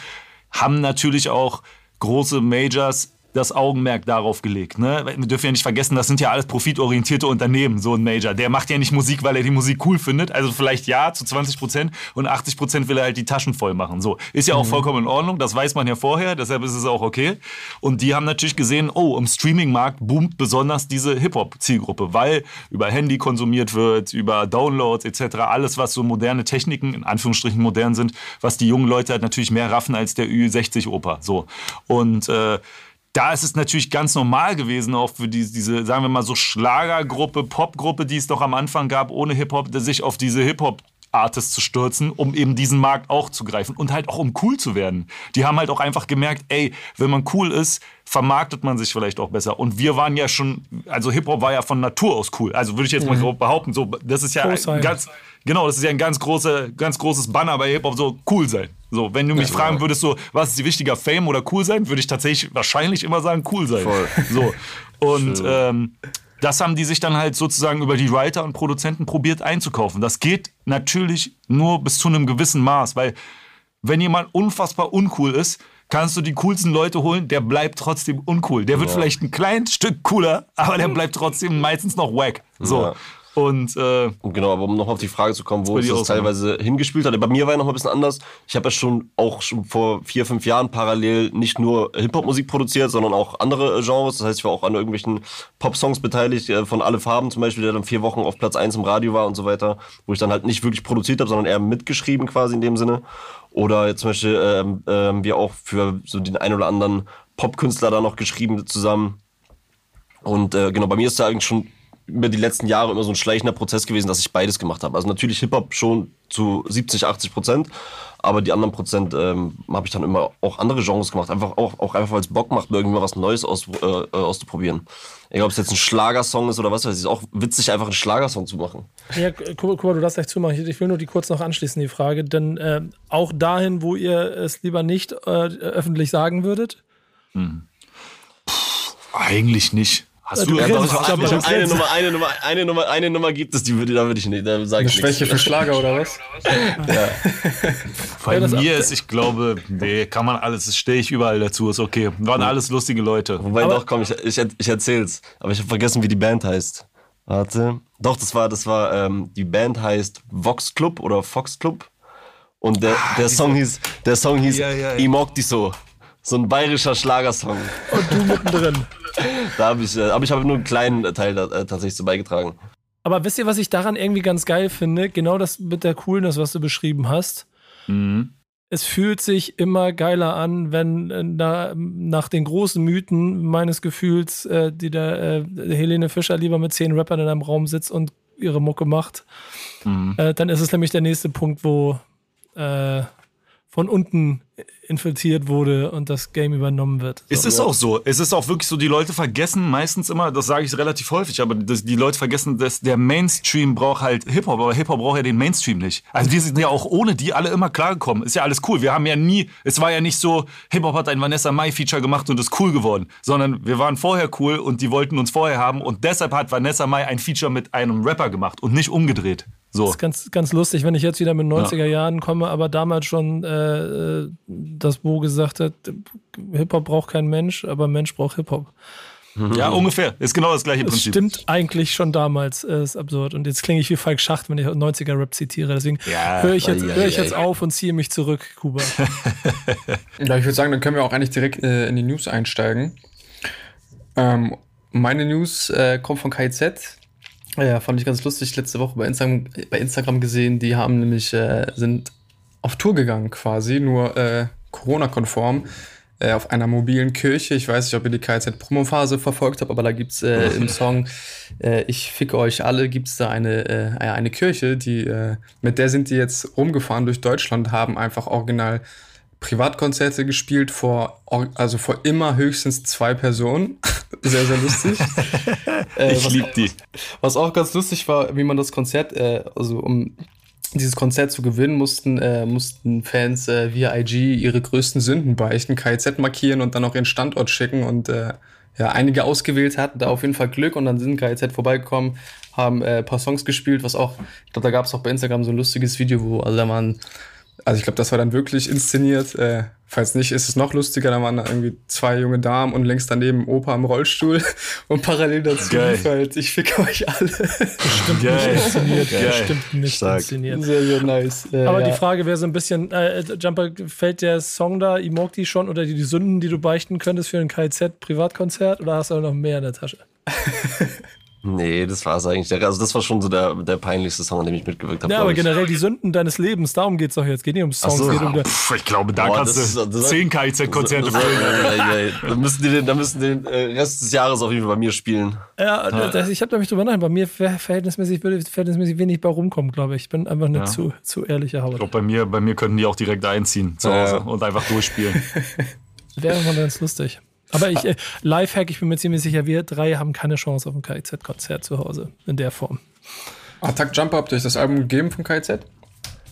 haben natürlich auch große Majors das Augenmerk darauf gelegt. Ne? Wir dürfen ja nicht vergessen, das sind ja alles profitorientierte Unternehmen, so ein Major. Der macht ja nicht Musik, weil er die Musik cool findet. Also vielleicht ja zu 20 Prozent und 80 Prozent will er halt die Taschen voll machen. So ist ja auch mhm. vollkommen in Ordnung. Das weiß man ja vorher, deshalb ist es auch okay. Und die haben natürlich gesehen, oh, im Streaming-Markt boomt besonders diese Hip-Hop-Zielgruppe, weil über Handy konsumiert wird, über Downloads etc. Alles, was so moderne Techniken in Anführungsstrichen modern sind, was die jungen Leute halt natürlich mehr raffen als der Ü60-Oper. So und äh, da ist es natürlich ganz normal gewesen, auch für die, diese, sagen wir mal so Schlagergruppe, Popgruppe, die es doch am Anfang gab, ohne Hip-Hop, sich auf diese Hip-Hop Artists zu stürzen, um eben diesen Markt auch zu greifen und halt auch um cool zu werden. Die haben halt auch einfach gemerkt, ey, wenn man cool ist, vermarktet man sich vielleicht auch besser. Und wir waren ja schon, also Hip-Hop war ja von Natur aus cool. Also würde ich jetzt mal grob behaupten, so, das ist ja ein ganz, genau, das ist ja ein ganz, große, ganz großes Banner bei Hip-Hop, so cool sein. So, wenn du mich Ja, fragen genau. würdest, so, was ist die wichtiger, Fame oder cool sein, würde ich tatsächlich wahrscheinlich immer sagen, cool sein. Voll. So. Und ähm, das haben die sich dann halt sozusagen über die Writer und Produzenten probiert einzukaufen. Das geht natürlich nur bis zu einem gewissen Maß, weil wenn jemand unfassbar uncool ist, kannst du die coolsten Leute holen, der bleibt trotzdem uncool. Der wird vielleicht ein kleines Stück cooler, aber der bleibt trotzdem meistens noch wack. So. Ja. Und äh, genau, aber um noch auf die Frage zu kommen, wo es das teilweise hingespielt hat. Bei mir war ja noch ein bisschen anders. Ich habe ja schon auch schon vor vier, fünf Jahren parallel nicht nur Hip-Hop-Musik produziert, sondern auch andere äh, Genres. Das heißt, ich war auch an irgendwelchen Pop-Songs beteiligt, äh, von Alle Farben zum Beispiel, der dann vier Wochen auf Platz 1 im Radio war und so weiter, wo ich dann halt nicht wirklich produziert habe, sondern eher mitgeschrieben quasi in dem Sinne. Oder jetzt zum Beispiel ähm, ähm, wir auch für so den ein oder anderen Popkünstler da noch geschrieben zusammen. Und äh, genau, bei mir ist da eigentlich schon über die letzten Jahre immer so ein schleichender Prozess gewesen, dass ich beides gemacht habe. Also natürlich Hip-Hop schon zu 70, 80 Prozent, aber die anderen Prozent ähm, habe ich dann immer auch andere Genres gemacht. Einfach auch, auch einfach, weil es Bock macht, irgendwie mal was Neues aus, äh, äh, auszuprobieren. Egal, ob es jetzt ein Schlagersong ist oder was weiß ich, ist auch witzig, einfach einen Schlagersong zu machen. Ja, Kuba, Kuba, du darfst gleich zumachen. Ich- Ich will nur die kurz noch anschließen, die Frage. Denn äh, auch dahin, wo ihr es lieber nicht äh, öffentlich sagen würdet. eigentlich nicht. Hast du du einfach aber anderes? du- Eine Nummer, eine Nummer, eine Nummer, eine Nummer gibt es, die würde, da würde ich nicht, da sage Eine ich Schwäche nichts. für Schlager oder was? Bei Ja, mir ist, ich glaube, nee, kann man alles, das stehe ich überall dazu, ist okay. Waren alles lustige Leute. Wobei Aber- doch, komm, ich, ich, ich erzähl's. Aber ich habe vergessen, wie die Band heißt. Warte. Doch, das war, das war, ähm, die Band heißt Vox Club oder Fox Club. Und der, der Song hieß, der Song hieß Ja, ja, ja. I mock dich so. So ein bayerischer Schlagersong. Und du mittendrin. Da habe ich, äh, aber ich habe nur einen kleinen Teil da, äh, tatsächlich zu beigetragen. Aber wisst ihr, was ich daran irgendwie ganz geil finde? Genau das mit der Coolness, was du beschrieben hast. Mhm. Es fühlt sich immer geiler an, wenn äh, na, nach den großen Mythen meines Gefühls, äh, die der äh, Helene Fischer lieber mit zehn Rappern in einem Raum sitzt und ihre Mucke macht. Mhm. Äh, dann ist es nämlich der nächste Punkt, wo äh, von unten infiltriert wurde und das Game übernommen wird. Es ist auch so. Es ist auch wirklich so, die Leute vergessen meistens immer, das sage ich relativ häufig, aber das, die Leute vergessen, dass der Mainstream braucht halt Hip-Hop, aber Hip-Hop braucht ja den Mainstream nicht. Also wir sind ja auch ohne die alle immer klargekommen. Ist ja alles cool. Wir haben ja nie, es war ja nicht so, Hip-Hop hat ein Vanessa Mai-Feature gemacht und ist cool geworden, sondern wir waren vorher cool und die wollten uns vorher haben und deshalb hat Vanessa Mai ein Feature mit einem Rapper gemacht und nicht umgedreht. So. Das ist ganz, ganz lustig, wenn ich jetzt wieder mit 90er Jahren komme, aber damals schon äh, das Bo gesagt hat, Hip-Hop braucht kein Mensch, aber Mensch braucht Hip-Hop. Ja, ungefähr. Ist genau das gleiche Das Prinzip. stimmt eigentlich schon damals, äh, ist absurd. Und jetzt klinge ich wie Falk Schacht, wenn ich 90er-Rap zitiere. Deswegen Ja, höre ich, jetzt, ei, hör ich ei. jetzt auf und ziehe mich zurück, Kuba. Ja, ich würde sagen, dann können wir auch eigentlich direkt äh, in die News einsteigen. Ähm, meine News äh, kommt von KIZ. Ja, fand ich ganz lustig. Letzte Woche bei Instagram, bei Instagram gesehen, die haben nämlich, äh, sind auf Tour gegangen quasi, nur äh, Corona-konform. Äh, auf einer mobilen Kirche. Ich weiß nicht, ob ihr die KZ-Promo-Phase verfolgt habt, aber da gibt's äh, im Song äh, Ich ficke euch alle, gibt's da eine, äh, eine Kirche, die, mit der sind die jetzt rumgefahren durch Deutschland, haben einfach original Privatkonzerte gespielt vor, or- also vor immer höchstens zwei Personen. sehr, sehr lustig. Äh, Ich liebe die. was auch ganz lustig war, wie man das Konzert, äh, also um dieses Konzert zu gewinnen, mussten, äh, mussten Fans äh, via IG ihre größten Sünden beichten, KIZ markieren und dann auch ihren Standort schicken und äh, ja, einige ausgewählt hatten da auf jeden Fall Glück und dann sind KIZ vorbeigekommen, haben äh, ein paar Songs gespielt, was auch, ich glaube, da gab es auch bei Instagram so ein lustiges Video, wo, also da waren, also ich glaube, das war dann wirklich inszeniert. Äh, falls nicht, ist es noch lustiger. Da waren da irgendwie zwei junge Damen und links daneben Opa im Rollstuhl und parallel dazu Geil. lief halt, ich fick euch alle. Stimmt Geil. nicht inszeniert. Geil. Stimmt nicht Stark. inszeniert. Sehr, sehr nice. Äh, Aber ja. die Frage wäre so ein bisschen, äh, Jumper, fällt der Song da, Imokti schon oder die, die Sünden, die du beichten könntest für ein KZ-Privatkonzert oder hast du noch mehr in der Tasche? Nee, das war es eigentlich. Also das war schon so der, der peinlichste Song, an dem ich mitgewirkt habe. Ja, aber ich. generell die Sünden deines Lebens, darum geht es doch jetzt. Geht nicht um Songs, so. geht um Pff, ich glaube, da Boah, kannst das du ist- das- 10 KIZ-Konzerte Das- füllen. ja, ja, ja. Da müssen die den, da müssen den äh, Rest des Jahres auf jeden Fall bei mir spielen. Ja, das, ich habe da mich drüber nachgedacht. Bei mir ver- verhältnismäßig, würde verhältnismäßig wenig bei rumkommen, glaube ich. Ich bin einfach eine Ja. zu, zu ehrliche Haut. Ich glaube, bei mir, bei mir könnten die auch direkt einziehen zu Hause Ja. und einfach durchspielen. Wäre mal ganz lustig. Aber ich, äh, Lifehack, ich bin mir ziemlich sicher, wir drei haben keine Chance auf ein KIZ-Konzert zu Hause in der Form. Attack Jumper, habt ihr euch das Album gegeben von KZ?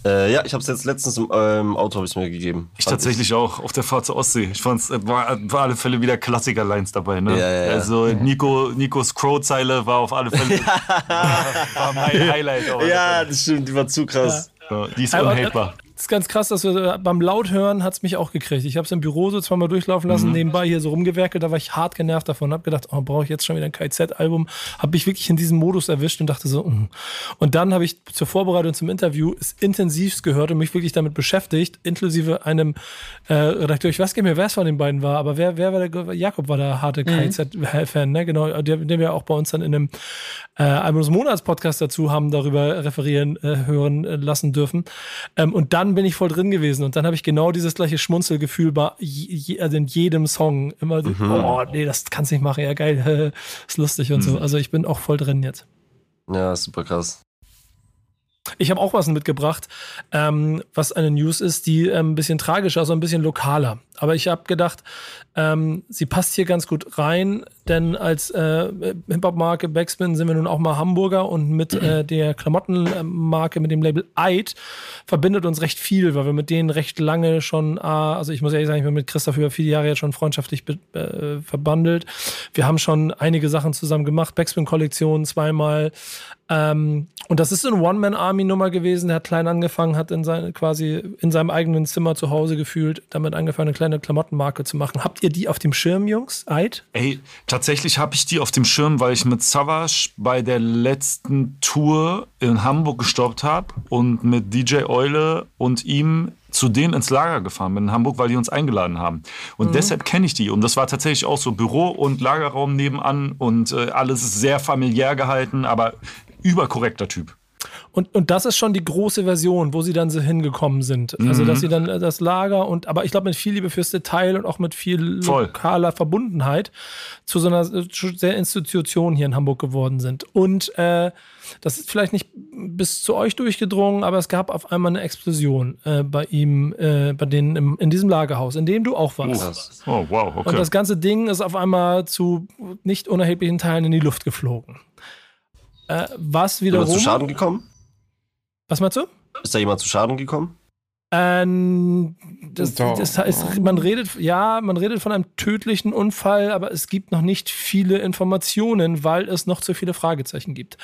Äh, ja, ich habe es jetzt letztens im ähm, Auto habe ich mir gegeben. Ich tatsächlich auch auf der Fahrt zur Ostsee. Ich fand es war, war alle Fälle wieder Klassiker-Lines dabei. Ne? Ja, ja, ja. Also Nico, Nikos Crow-Zeile war auf alle Fälle war mein Highlight. Ja, das stimmt, die war zu krass. Ja, die ist unhatebar. Das ist ganz krass, dass wir äh, beim Lauthören hat es mich auch gekriegt. Ich habe es im Büro so zweimal durchlaufen lassen, nebenbei hier so rumgewerkelt, da war ich hart genervt davon, habe gedacht, oh, brauche ich jetzt schon wieder ein KZ-Album, habe mich wirklich in diesem Modus erwischt und dachte so, mm. und dann habe ich zur Vorbereitung zum Interview es intensivst gehört und mich wirklich damit beschäftigt, inklusive einem äh, Redakteur, ich weiß gar nicht mehr, wer es von den beiden war, aber wer, wer war der, Jakob war der harte KZ-Fan, ne, genau, den wir auch bei uns dann in einem äh, Album des Monats Podcast dazu haben darüber referieren äh, hören äh, lassen dürfen. Ähm, und dann bin ich voll drin gewesen und dann habe ich genau dieses gleiche Schmunzelgefühl bei je, also in jedem Song immer so, oh nee, das kannst nicht machen, ja geil, ist lustig und so. Also ich bin auch voll drin jetzt. Ja, super krass. Ich habe auch was mitgebracht, ähm, was eine News ist, die ähm, ein bisschen tragischer, also ein bisschen lokaler. Aber ich habe gedacht, ähm, sie passt hier ganz gut rein, denn als äh, Hip-Hop-Marke Backspin sind wir nun auch mal Hamburger und mit äh, der Klamottenmarke, mit dem Label Eid, verbindet uns recht viel, weil wir mit denen recht lange schon, äh, also ich muss ehrlich sagen, ich bin mit Christoph über viele Jahre jetzt schon freundschaftlich äh, verbandelt. Wir haben schon einige Sachen zusammen gemacht, Backspin-Kollektion zweimal. Ähm, und das ist eine One-Man-Army-Nummer gewesen. Der hat klein angefangen, hat in seine, quasi in seinem eigenen Zimmer zu Hause gefühlt, damit angefangen, eine kleine Klamottenmarke zu machen. Habt ihr die auf dem Schirm, Jungs? Eid? Ey, tatsächlich habe ich die auf dem Schirm, weil ich mit Savage bei der letzten Tour in Hamburg gestoppt habe und mit DJ Eule und ihm zu denen ins Lager gefahren bin in Hamburg, weil die uns eingeladen haben. Und deshalb kenne ich die. Und das war tatsächlich auch so Büro und Lagerraum nebenan und äh, alles sehr familiär gehalten, aber überkorrekter Typ. Und, und das ist schon die große Version, wo sie dann so hingekommen sind. Also, dass sie dann äh, das Lager und, aber ich glaube, mit viel Liebe fürs Detail und auch mit viel Voll. lokaler Verbundenheit zu so einer äh, sehr Institution hier in Hamburg geworden sind. Und äh, das ist vielleicht nicht bis zu euch durchgedrungen, aber es gab auf einmal eine Explosion äh, bei ihm, äh, bei denen im, in diesem Lagerhaus, in dem du auch warst. Krass. Oh, wow, okay. Und das ganze Ding ist auf einmal zu nicht unerheblichen Teilen in die Luft geflogen. Äh, was wiederum. jemand zu Schaden gekommen? Was meinst du? Ist da jemand zu Schaden gekommen? Ähm, das, das heißt, man redet, ja, man redet von einem tödlichen Unfall, aber es gibt noch nicht viele Informationen, weil es noch zu viele Fragezeichen gibt.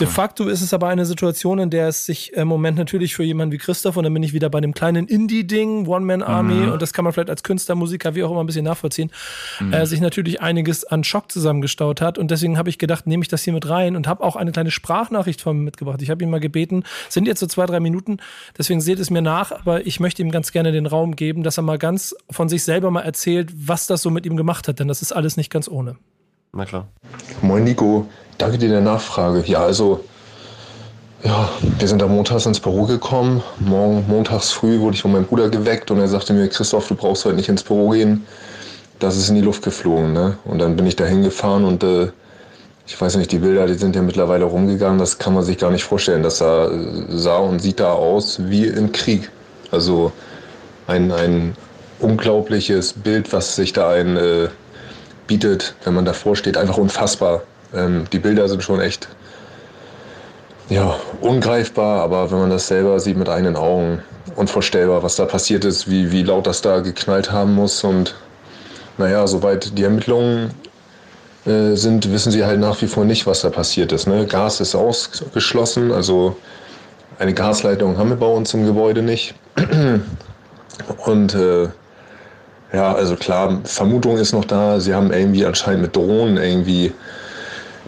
De facto ist es aber eine Situation, in der es sich im Moment natürlich für jemanden wie Christoph, und dann bin ich wieder bei dem kleinen Indie-Ding, One-Man-Army, und das kann man vielleicht als Künstler, Musiker, wie auch immer ein bisschen nachvollziehen, äh, sich natürlich einiges an Schock zusammengestaut hat. Und deswegen habe ich gedacht, nehme ich das hier mit rein und habe auch eine kleine Sprachnachricht von mir mitgebracht. Ich habe ihn mal gebeten, sind jetzt so zwei, drei Minuten, deswegen seht es mir nach, aber ich möchte ihm ganz gerne den Raum geben, dass er mal ganz von sich selber mal erzählt, was das so mit ihm gemacht hat, denn das ist alles nicht ganz ohne. Na klar. Moin Nico, danke dir der Nachfrage. Ja, also, ja, wir sind da montags ins Büro gekommen. Morgen, montags früh wurde ich von meinem Bruder geweckt und er sagte mir, Christoph, du brauchst heute nicht ins Büro gehen. Das ist in die Luft geflogen, ne? Und dann bin ich da hingefahren und äh, ich weiß nicht, die Bilder, die sind ja mittlerweile rumgegangen, das kann man sich gar nicht vorstellen. Das sah, sah und sieht da aus wie im Krieg. Also ein, ein unglaubliches Bild, was sich da ein äh, bietet, wenn man davor steht, einfach unfassbar. Ähm, die Bilder sind schon echt ja, ungreifbar, aber wenn man das selber sieht mit eigenen Augen, unvorstellbar, was da passiert ist, wie, wie laut das da geknallt haben muss. Und naja, soweit die Ermittlungen äh, sind, wissen sie halt nach wie vor nicht, was da passiert ist. Ne? Gas ist ausgeschlossen, also eine Gasleitung haben wir bei uns im Gebäude nicht. Und äh, ja, also klar, Vermutung ist noch da. Sie haben irgendwie anscheinend mit Drohnen irgendwie,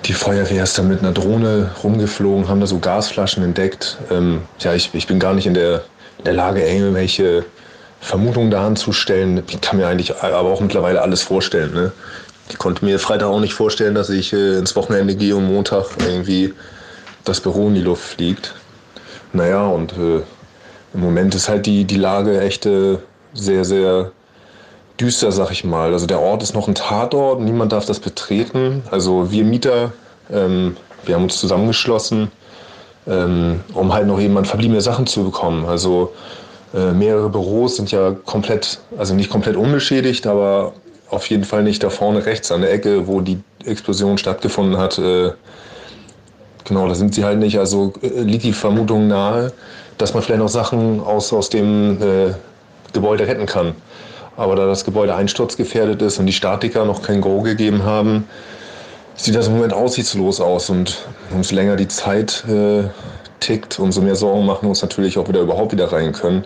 die Feuerwehr ist da mit einer Drohne rumgeflogen, haben da so Gasflaschen entdeckt. Ähm, ja, ich, ich bin gar nicht in der, in der Lage, irgendwelche Vermutungen da anzustellen. Ich kann mir eigentlich aber auch mittlerweile alles vorstellen. Ne? ich konnte mir Freitag auch nicht vorstellen, dass ich äh, ins Wochenende gehe und Montag irgendwie das Büro in die Luft fliegt. Naja, und äh, im Moment ist halt die, die Lage echt äh, sehr, sehr düster, sag ich mal. Also der Ort ist noch ein Tatort, niemand darf das betreten. Also wir Mieter, ähm, wir haben uns zusammengeschlossen, ähm, um halt noch eben an verbliebene Sachen zu bekommen. Also äh, mehrere Büros sind ja komplett, also nicht komplett unbeschädigt, aber auf jeden Fall nicht da vorne rechts an der Ecke, wo die Explosion stattgefunden hat. Äh, genau, da sind sie halt nicht. Also äh, liegt die Vermutung nahe, dass man vielleicht noch Sachen aus, aus dem äh, Gebäude retten kann. Aber da das Gebäude einsturzgefährdet ist und die Statiker noch kein Go gegeben haben, sieht das im Moment aussichtslos aus. Und umso länger die Zeit äh, tickt, umso mehr Sorgen machen wir uns natürlich auch wieder überhaupt wieder rein können.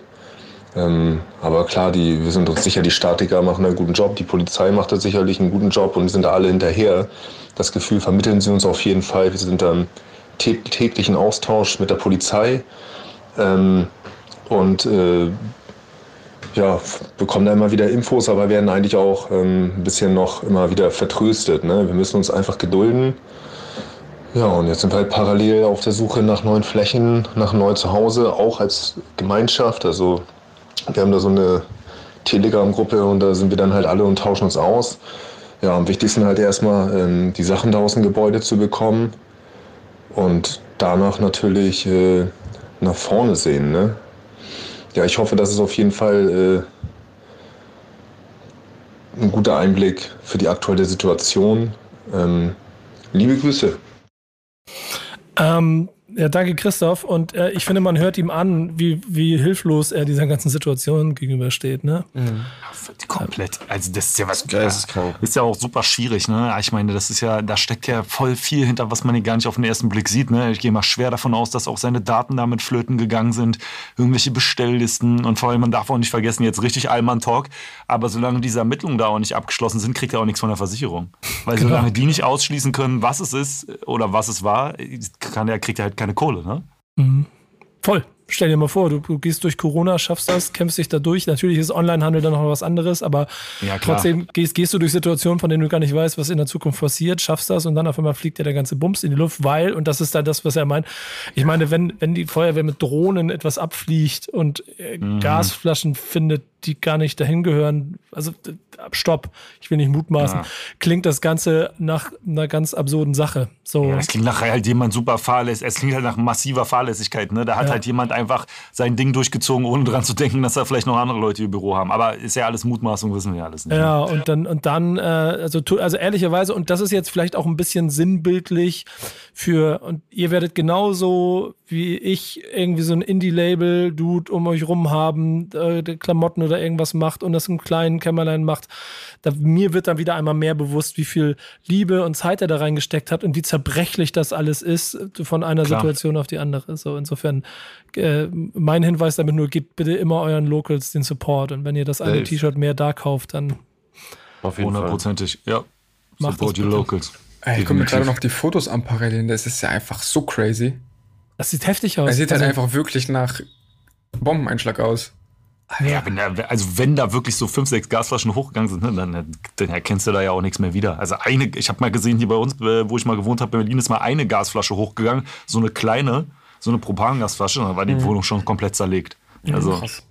Ähm, aber klar, die, wir sind uns sicher, die Statiker machen einen guten Job, die Polizei macht da sicherlich einen guten Job und sind da alle hinterher. Das Gefühl vermitteln sie uns auf jeden Fall. Wir sind dann täglichen Austausch mit der Polizei ähm, und äh, ja, bekommen da immer wieder Infos, aber werden eigentlich auch ähm, ein bisschen noch immer wieder vertröstet. Ne? Wir müssen uns einfach gedulden. Ja, und jetzt sind wir halt parallel auf der Suche nach neuen Flächen, nach neuen Zuhause, auch als Gemeinschaft. Also wir haben da so eine Telegram-Gruppe und da sind wir dann halt alle und tauschen uns aus. Ja, am wichtigsten halt erstmal ähm, die Sachen da aus dem Gebäude zu bekommen und danach natürlich äh, nach vorne sehen. Ne? Ja, ich hoffe, das ist auf jeden Fall äh, ein guter Einblick für die aktuelle Situation. Ähm, liebe Grüße. Ähm, ja, danke Christoph. Und äh, ich finde, man hört ihm an, wie, wie hilflos er dieser ganzen Situation gegenübersteht. Ne? Mhm. Komplett. Also das ist ja was Geisteskrank. Ist ja auch super schwierig. Ne? Ich meine, das ist ja, da steckt ja voll viel hinter, was man hier gar nicht auf den ersten Blick sieht. Ne? Ich gehe mal schwer davon aus, dass auch seine Daten damit flöten gegangen sind, irgendwelche Bestelllisten und vor allem man darf auch nicht vergessen, jetzt richtig Allmann Talk. Aber solange diese Ermittlungen da auch nicht abgeschlossen sind, kriegt er auch nichts von der Versicherung, weil genau. solange die nicht ausschließen können, was es ist oder was es war, kann er kriegt er halt keine Kohle, ne? Mhm. Voll. Stell dir mal vor, du, du, gehst durch Corona, schaffst das, kämpfst dich da durch. Natürlich ist Onlinehandel dann noch was anderes, aber ja, trotzdem gehst, gehst du durch Situationen, von denen du gar nicht weißt, was in der Zukunft passiert, schaffst das und dann auf einmal fliegt dir der ganze Bums in die Luft, weil, und das ist dann das, was er meint, ich meine, wenn, wenn die Feuerwehr mit Drohnen etwas abfliegt und äh, mhm. Gasflaschen findet, die gar nicht dahin gehören. Also stopp, ich will nicht mutmaßen. Ja. Klingt das Ganze nach einer ganz absurden Sache. So. Ja, es klingt nach halt jemand super fahrlässig. Es klingt halt nach massiver Fahrlässigkeit. Ne? Da hat halt jemand einfach sein Ding durchgezogen, ohne dran zu denken, dass da vielleicht noch andere Leute im Büro haben. Aber ist ja alles Mutmaßung, wissen wir alles nicht. Ja, und dann, und dann, äh, also, also ehrlicherweise, und das ist jetzt vielleicht auch ein bisschen sinnbildlich für, und ihr werdet genauso wie ich irgendwie so ein Indie-Label-Dude um euch rum haben, äh, Klamotten oder irgendwas macht und das im kleinen Kämmerlein macht. Da, mir wird dann wieder einmal mehr bewusst, wie viel Liebe und Zeit er da reingesteckt hat und wie zerbrechlich das alles ist von einer Klar. Situation auf die andere. So insofern äh, mein Hinweis damit nur, gebt bitte immer euren Locals den Support und wenn ihr das eine T-Shirt mehr da kauft, dann auf jeden Hundertprozentig, ja. Macht Support your Locals. Ey, ich gucke mir gerade noch die Fotos an parallel, das ist ja einfach so crazy. Das sieht heftig aus. Er sieht halt also, halt einfach wirklich nach Bombeneinschlag aus. Ja, wenn da, also wenn da wirklich so fünf, sechs Gasflaschen hochgegangen sind, ne, dann, dann erkennst du da ja auch nichts mehr wieder. Also eine, ich habe mal gesehen hier bei uns, äh, wo ich mal gewohnt habe, in Berlin ist mal eine Gasflasche hochgegangen, so eine kleine, so eine Propangasflasche, dann war die mhm. Wohnung schon komplett zerlegt. Also krass.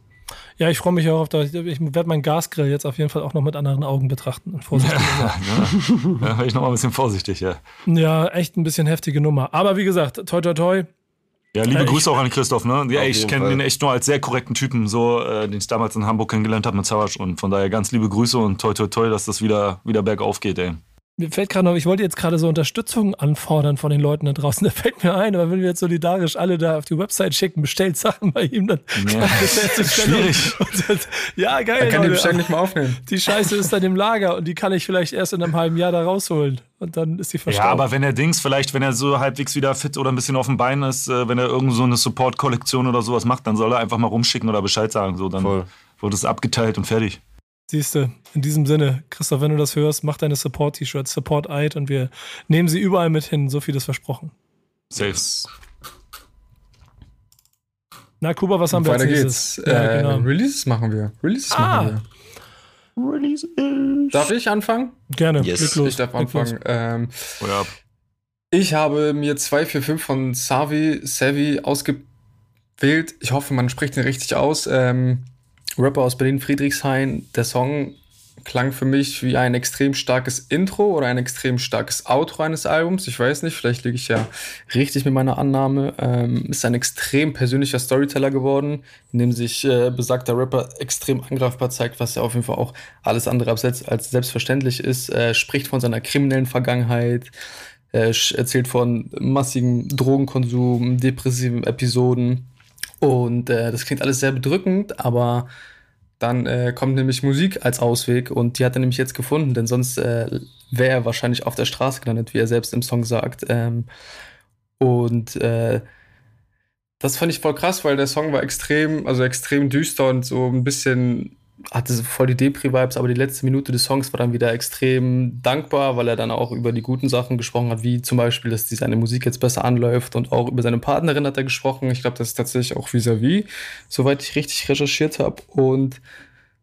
Ja, ich freue mich auch auf das. Ich werde meinen Gasgrill jetzt auf jeden Fall auch noch mit anderen Augen betrachten. Vorsichtig. Ja, ja. da war ich noch mal ein bisschen vorsichtig, ja. Ja, echt ein bisschen heftige Nummer. Aber wie gesagt, toi, toi, toi. Ja, liebe ja, Grüße auch an Christoph, ne? Ja, ich kenne ihn echt nur als sehr korrekten Typen, so, äh, den ich damals in Hamburg kennengelernt habe mit Savage. Und von daher ganz liebe Grüße und toi toi toi, dass das wieder, wieder bergauf geht, ey. Mir fällt gerade noch, ich wollte jetzt gerade so Unterstützung anfordern von den Leuten da draußen. Da fällt mir ein, aber wenn wir jetzt solidarisch alle da auf die Website schicken, bestellt Sachen bei ihm, dann ja. schwierig. Das, ja, geil. Er kann Leute, die Bestellung nicht mal aufnehmen. Die Scheiße ist dann im Lager und die kann ich vielleicht erst in einem halben Jahr da rausholen. Und dann ist die verstaubt. Ja, aber wenn er Dings, vielleicht, wenn er so halbwegs wieder fit oder ein bisschen auf dem Bein ist, äh, wenn er irgend so eine Support-Kollektion oder sowas macht, dann soll er einfach mal rumschicken oder Bescheid sagen. So, dann Voll. wird es abgeteilt und fertig. Siehst du, in diesem Sinne, Christoph, wenn du das hörst, mach deine Support-T-Shirts, Support-Eid und wir nehmen sie überall mit hin, so viel ist versprochen. Safe. Na, Kuba, was haben wir Weiter geht's. Ja, äh, genau. Releases machen wir. Releases ah. machen wir. Release ist. Darf ich anfangen? Gerne. Yes. ich darf anfangen. Ähm, Oh ja. ich habe mir 245 von Savi, Savi ausgewählt. Ich hoffe, man spricht ihn richtig aus. Ähm, Rapper aus Berlin, Friedrichshain. Der Song klang für mich wie ein extrem starkes Intro oder ein extrem starkes Outro eines Albums. Ich weiß nicht, vielleicht liege ich ja richtig mit meiner Annahme. Ähm, ist ein extrem persönlicher Storyteller geworden, in dem sich äh, besagter Rapper extrem angreifbar zeigt, was ja auf jeden Fall auch alles andere selbst- als selbstverständlich ist. Äh, spricht von seiner kriminellen Vergangenheit, äh, erzählt von massigem Drogenkonsum, depressiven Episoden. Und äh, das klingt alles sehr bedrückend, aber dann äh, kommt nämlich Musik als Ausweg und die hat er nämlich jetzt gefunden, denn sonst äh, wäre er wahrscheinlich auf der Straße gelandet, wie er selbst im Song sagt. Ähm, und äh, das fand ich voll krass, weil der Song war extrem, also extrem düster und so ein bisschen hatte voll die Depri-Vibes, aber die letzte Minute des Songs war dann wieder extrem dankbar, weil er dann auch über die guten Sachen gesprochen hat, wie zum Beispiel, dass die seine Musik jetzt besser anläuft und auch über seine Partnerin hat er gesprochen. Ich glaube, das ist tatsächlich auch vis-à-vis, soweit ich richtig recherchiert habe. Und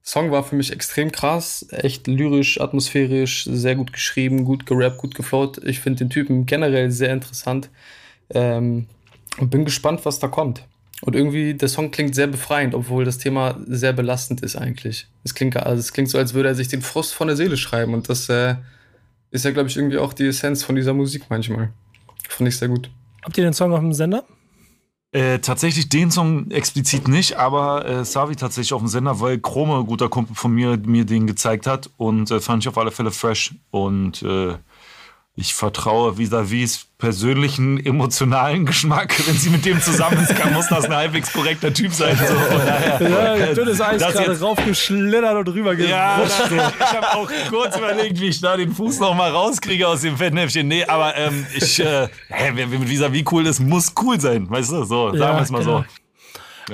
Song war für mich extrem krass, echt lyrisch, atmosphärisch, sehr gut geschrieben, gut gerappt, gut geflowt. Ich finde den Typen generell sehr interessant ähm, und bin gespannt, was da kommt. Und irgendwie, der Song klingt sehr befreiend, obwohl das Thema sehr belastend ist eigentlich. Es klingt, also es klingt so, als würde er sich den Frust von der Seele schreiben. Und das äh, ist ja, glaube ich, irgendwie auch die Essenz von dieser Musik manchmal. Fand ich sehr gut. Habt ihr den Song auf dem Sender? Äh, tatsächlich den Song explizit nicht, aber äh, Savi tatsächlich auf dem Sender, weil Chrome, ein guter Kumpel von mir, mir den gezeigt hat und äh, fand ich auf alle Fälle fresh. Und äh, ich vertraue vis-à-vis persönlichen, emotionalen Geschmack. Wenn sie mit dem zusammen ist, kann, muss das ein halbwegs korrekter Typ sein. So, von daher, Ja, dünnes Eis das gerade raufgeschlittert und rüber ja, ich habe auch kurz überlegt, wie ich da den Fuß noch mal rauskriege aus dem Fettnäpfchen. Nee, aber ähm, ich, äh, hä, wer mit vis-à-vis cool ist, muss cool sein. Weißt du, so, sagen Ja, wir es mal genau. so.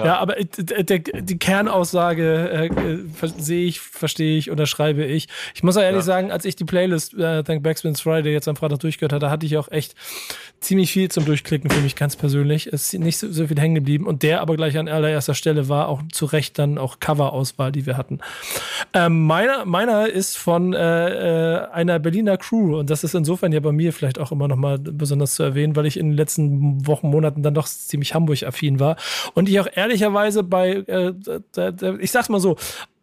Ja, aber äh, d- d- die Kernaussage äh, äh, sehe ich, verstehe ich, unterschreibe ich. Ich muss auch ehrlich Ja. sagen, als ich die Playlist äh, Thank Backspins Friday jetzt am Freitag durchgehört hatte, hatte ich auch echt ziemlich viel zum Durchklicken für mich ganz persönlich. Es ist nicht so, so viel hängen geblieben und der aber gleich an allererster Stelle war auch zu Recht dann auch Cover-Auswahl, die wir hatten. Ähm, meiner, meiner ist von äh, äh, einer Berliner Crew und das ist insofern ja bei mir vielleicht auch immer noch mal besonders zu erwähnen, weil ich in den letzten Wochen, Monaten dann doch ziemlich Hamburg-affin war und ich auch ehrlicherweise bei, äh, ich sag's mal so,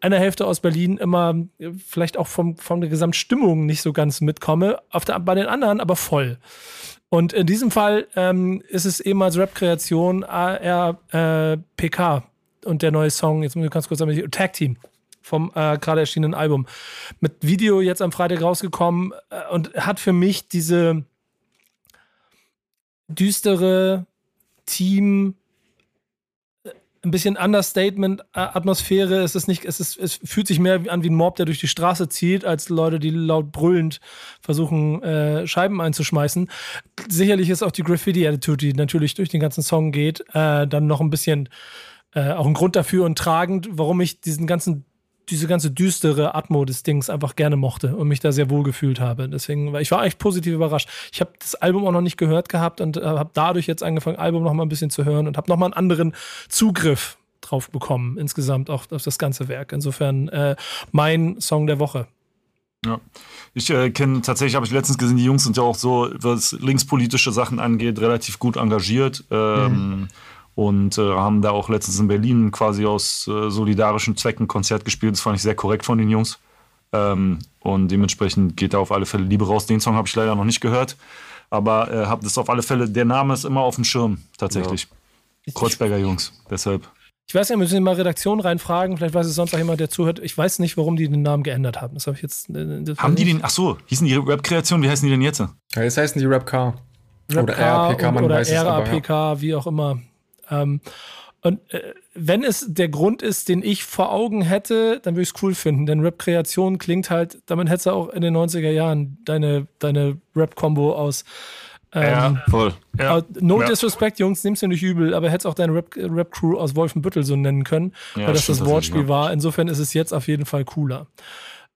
einer Hälfte aus Berlin immer äh, vielleicht auch vom, von der Gesamtstimmung nicht so ganz mitkomme, auf der, bei den anderen aber voll. Und in diesem Fall ähm, ist es ehemals Rap-Kreation ARPK und der neue Song, jetzt muss ich ganz kurz sagen, Tag Team vom äh, gerade erschienenen Album. Mit Video jetzt am Freitag rausgekommen äh, und hat für mich diese düstere Team äh, ein bisschen Understatement-Atmosphäre. Es ist nicht, es ist, es fühlt sich mehr an wie ein Mob, der durch die Straße zieht, als Leute, die laut brüllend versuchen, äh, Scheiben einzuschmeißen. Sicherlich ist auch die Graffiti-Attitude, die natürlich durch den ganzen Song geht, äh, dann noch ein bisschen äh, auch ein Grund dafür und tragend, warum ich diesen ganzen diese ganze düstere Atmo des Dings einfach gerne mochte und mich da sehr wohl gefühlt habe. Deswegen, weil ich war echt positiv überrascht. Ich habe das Album auch noch nicht gehört gehabt und äh, habe dadurch jetzt angefangen, Album noch mal ein bisschen zu hören und habe noch mal einen anderen Zugriff drauf bekommen, insgesamt auch auf das ganze Werk. Insofern äh, mein Song der Woche. Ja. Ich äh, kenne tatsächlich, habe ich letztens gesehen, die Jungs sind ja auch so, was linkspolitische Sachen angeht, relativ gut engagiert. Ähm, Und äh, haben da auch letztens in Berlin quasi aus äh, solidarischen Zwecken ein Konzert gespielt. Das fand ich sehr korrekt von den Jungs. Ähm, und dementsprechend geht da auf alle Fälle Liebe raus. Den Song habe ich leider noch nicht gehört. Aber äh, habe das auf alle Fälle, der Name ist immer auf dem Schirm, tatsächlich. Kreuzberger Jungs, deshalb. Ich weiß wir müssen mal Redaktion reinfragen. Vielleicht weiß es sonst auch jemand, der zuhört. Ich weiß nicht, warum die den Namen geändert haben. Das habe ich jetzt. äh, das Haben die den, ach so, hießen die Rap-Kreation, wie heißen die denn jetzt? Ja, jetzt heißen die Rap Car. Rap Oder RAPK, man oder weiß es aber, RAPK, wie auch immer. Ähm, und äh, wenn es der Grund ist, den ich vor Augen hätte, dann würde ich es cool finden. Denn Rap-Kreation klingt halt, damit hättest du auch in den 90er Jahren deine, deine Rap-Kombo aus. Ähm, Voll. Ja. No Ja. Disrespect, Jungs, nimm's dir nicht übel, aber hättest auch deine Rap- Rap-Crew aus Wolfenbüttel so nennen können, Ja, weil das stimmt das Wortspiel war. Insofern ist es jetzt auf jeden Fall cooler.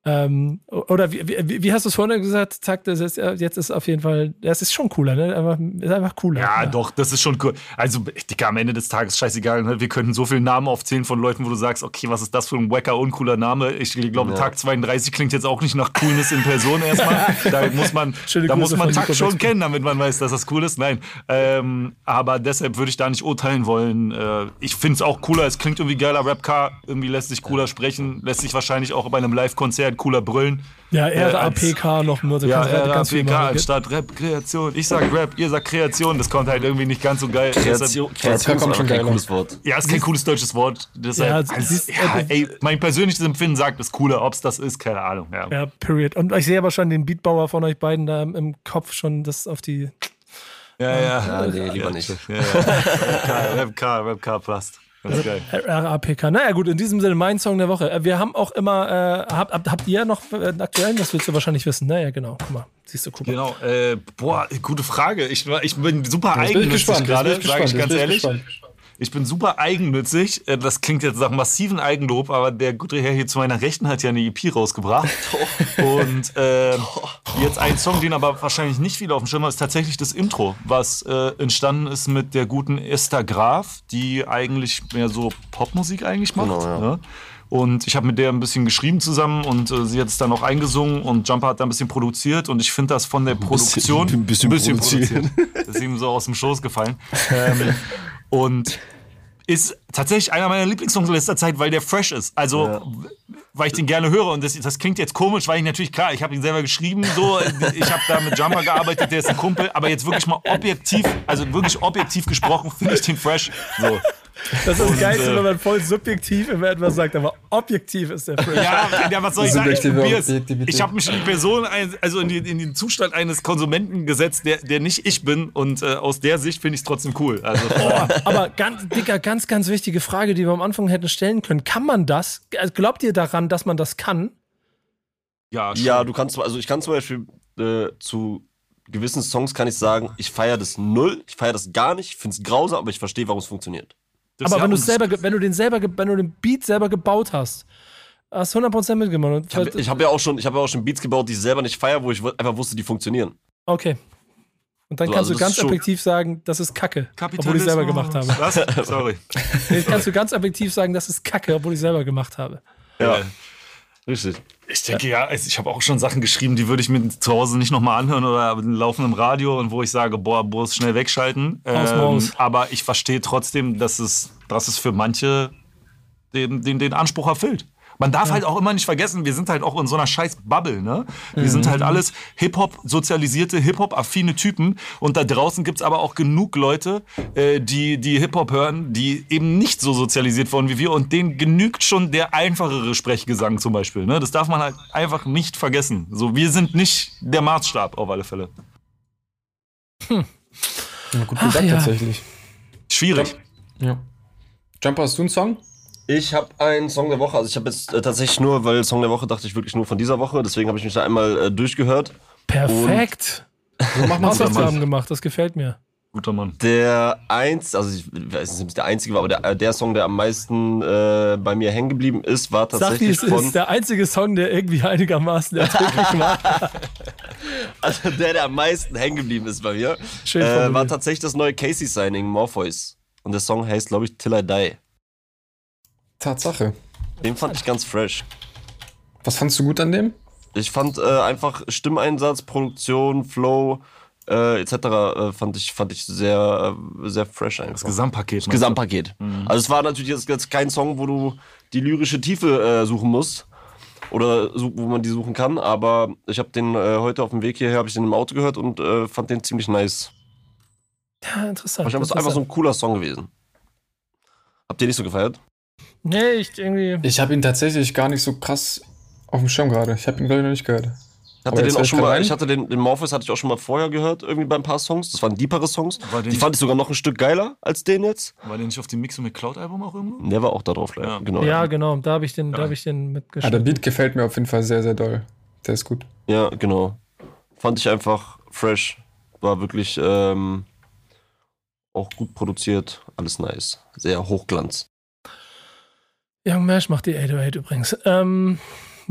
Ähm, oder wie, wie, wie hast du es vorhin gesagt? Zack, das ist, jetzt ist auf jeden Fall, das ist schon cooler, ne? Einfach, ist einfach cooler. Ja, ja, doch, das ist schon cool. Also, Digga, am Ende des Tages scheißegal. Ne? Wir könnten so viele Namen aufzählen von Leuten, wo du sagst, okay, was ist das für ein wacker, uncooler Name? Ich glaube, ja. Tag 32 klingt jetzt auch nicht nach Coolness in Person erstmal. da muss man, da muss man Tag schon kennen, damit man weiß, dass das cool ist. Nein. Ähm, aber deshalb würde ich da nicht urteilen wollen. Äh, ich finde es auch cooler. Es klingt irgendwie geiler Rapcar. Irgendwie lässt sich cooler sprechen. Lässt sich wahrscheinlich auch bei einem Live-Konzert cooler brüllen. Ja, RAPK äh, noch nur. Ja, RAPK anstatt Rap, Kreation. Ich sag Rap, ihr sagt Kreation. Das kommt halt irgendwie nicht ganz so geil. Kreation, Kreation ist schon kein cooles Wort. Ja, ist kein cooles deutsches Wort. Deshalb, ja, also, siehst, ja, ey, mein persönliches Empfinden sagt, es cooler. Ob es das ist, keine Ahnung. Ja. ja, period. Und ich sehe aber schon den Beatbauer von euch beiden da im Kopf schon das auf die. Ja, ja. ja nee, lieber nicht. Ja, ja. Rapcar, Rapcar Plast. Das ist geil. RAPK. Naja, gut, in diesem Sinne mein Song der Woche. Äh, wir haben auch immer, äh, habt, habt ihr noch einen aktuellen? Das willst du wahrscheinlich wissen. Naja, genau. Guck mal, siehst du, guck mal. Genau, äh, boah, gute Frage. Ich, ich bin super eigennützig gerade, sage ich ganz ehrlich. Gespannt. Ich bin super eigennützig. Äh, das klingt jetzt nach massiven Eigenlob, aber der gute Herr hier zu meiner Rechten hat ja eine EP rausgebracht. Und äh, jetzt ein Song, den aber wahrscheinlich nicht viele auf dem Schirm haben, ist tatsächlich das Intro, was äh, entstanden ist mit der guten Esther Graf, die eigentlich mehr so Popmusik eigentlich macht. Genau, ja. ne? Und ich habe mit der ein bisschen geschrieben zusammen und äh, sie hat es dann auch eingesungen und Jumper hat da ein bisschen produziert und ich finde das von der Produktion ein bisschen, ein bisschen, ein bisschen produziert. Das ist ihm so aus dem Schoß gefallen. ähm, und ist tatsächlich einer meiner Lieblingssongs in letzter Zeit, weil der fresh ist. Also, ja. weil ich den gerne höre. Und das, das klingt jetzt komisch, weil ich natürlich, klar, ich habe ihn selber geschrieben, so, ich habe da mit Jumper gearbeitet, der ist ein Kumpel, aber jetzt wirklich mal objektiv, also wirklich objektiv gesprochen, finde ich den fresh. So. Das ist das Geilste, äh, wenn man voll subjektiv immer etwas sagt, aber objektiv ist der Film. Ja, ja was soll ich sagen? Ich, ich habe mich in die Person, also in, die, in, den Zustand eines Konsumenten gesetzt, der, der nicht ich bin. Und äh, aus der Sicht finde ich es trotzdem cool. Also, aber ganz, Dicker, ganz, ganz wichtige Frage, die wir am Anfang hätten stellen können. Kann man das? Also glaubt ihr daran, dass man das kann? Ja, schon. ja du kannst, also ich kann zum Beispiel äh, zu gewissen Songs kann ich sagen, ich feiere das null, ich feiere das gar nicht, ich finde es grausam, aber ich verstehe, warum es funktioniert. Das aber wenn, selber, wenn du den selber, wenn du den Beat selber gebaut hast, hast du 100% mitgemacht. Ich habe hab ja, auch schon, hab ja auch schon Beats gebaut, die ich selber nicht feiere, wo ich einfach wusste, die funktionieren. Okay. Und dann so, kannst also du ganz objektiv sagen, das ist Kacke, obwohl ich selber gemacht habe. Was? Sorry. Jetzt kannst du ganz objektiv sagen, das ist Kacke, obwohl ich selber gemacht habe. Ja. Richtig. Ich denke ja, ich habe auch schon Sachen geschrieben, die würde ich mir zu Hause nicht nochmal anhören oder laufen im Radio und wo ich sage, boah, Bus schnell wegschalten. Ähm, aber ich verstehe trotzdem, dass es, dass es für manche den, den, den Anspruch erfüllt. Man darf ja. halt auch immer nicht vergessen, wir sind halt auch in so einer scheiß Bubble, ne? Wir mhm. sind halt alles Hip-Hop, sozialisierte, Hip-Hop-affine Typen. Und da draußen gibt's aber auch genug Leute, äh, die, die Hip-Hop hören, die eben nicht so sozialisiert wurden wie wir. Und denen genügt schon der einfachere Sprechgesang zum Beispiel. Ne? Das darf man halt einfach nicht vergessen. So, wir sind nicht der Maßstab auf alle Fälle. Hm. Ja, gut gesagt ja. tatsächlich. Schwierig. Ja. Jumper, hast du einen Song? Ich habe einen Song der Woche. Also ich habe jetzt äh, tatsächlich nur, weil Song der Woche dachte ich wirklich nur von dieser Woche. Deswegen habe ich mich da einmal äh, durchgehört. Perfekt. so machen wir Hausaufgaben gemacht. Das gefällt mir. Guter Mann. Der eins, also ich weiß nicht, ob es der einzige war, aber der, der Song, der am meisten äh, bei mir hängen geblieben ist, war tatsächlich Sag, es ist der einzige Song, der irgendwie einigermaßen erträglich war. also der, der am meisten hängen geblieben ist bei mir, äh, war tatsächlich das neue Casey-Signing, Morpheus. Und der Song heißt, glaube ich, Till I Die. Tatsache. Den fand ich ganz fresh. Was fandst du gut an dem? Ich fand äh, einfach Stimmeinsatz, Produktion, Flow äh, etc. Äh, fand ich fand ich sehr äh, sehr fresh einfach. Das Gesamtpaket. Das Gesamtpaket. Mhm. Also es war natürlich jetzt, jetzt, kein Song, wo du die lyrische Tiefe äh, suchen musst oder wo man die suchen kann, aber ich habe den äh, heute auf dem Weg hierher habe ich den im Auto gehört und fand den ziemlich nice. Ja, interessant. War interessant. einfach so ein cooler Song gewesen. Habt ihr nicht so gefeiert? Nee, ich irgendwie. Ich habe ihn tatsächlich gar nicht so krass auf dem Schirm gerade. Ich habe ihn, glaube ich, noch nicht gehört. Hatte den auch schon mal, ich hatte den, den Morpheus hatte ich auch schon mal vorher gehört, irgendwie bei ein paar Songs. Das waren deepere Songs. die fand ich sogar noch ein Stück geiler als den jetzt. War der nicht auf dem Mix mit Cloud-Album auch irgendwo? Der war auch da drauf, ja. genau. Ja, genau. Da habe ich den, ja. ich den mitgeschrieben. Ah, der Beat gefällt mir auf jeden Fall sehr, sehr doll. Der ist gut. Ja, genau. Fand ich einfach fresh. War wirklich ähm, auch gut produziert. Alles nice. Sehr hochglanz. Young Mash macht die 808 übrigens. Ähm,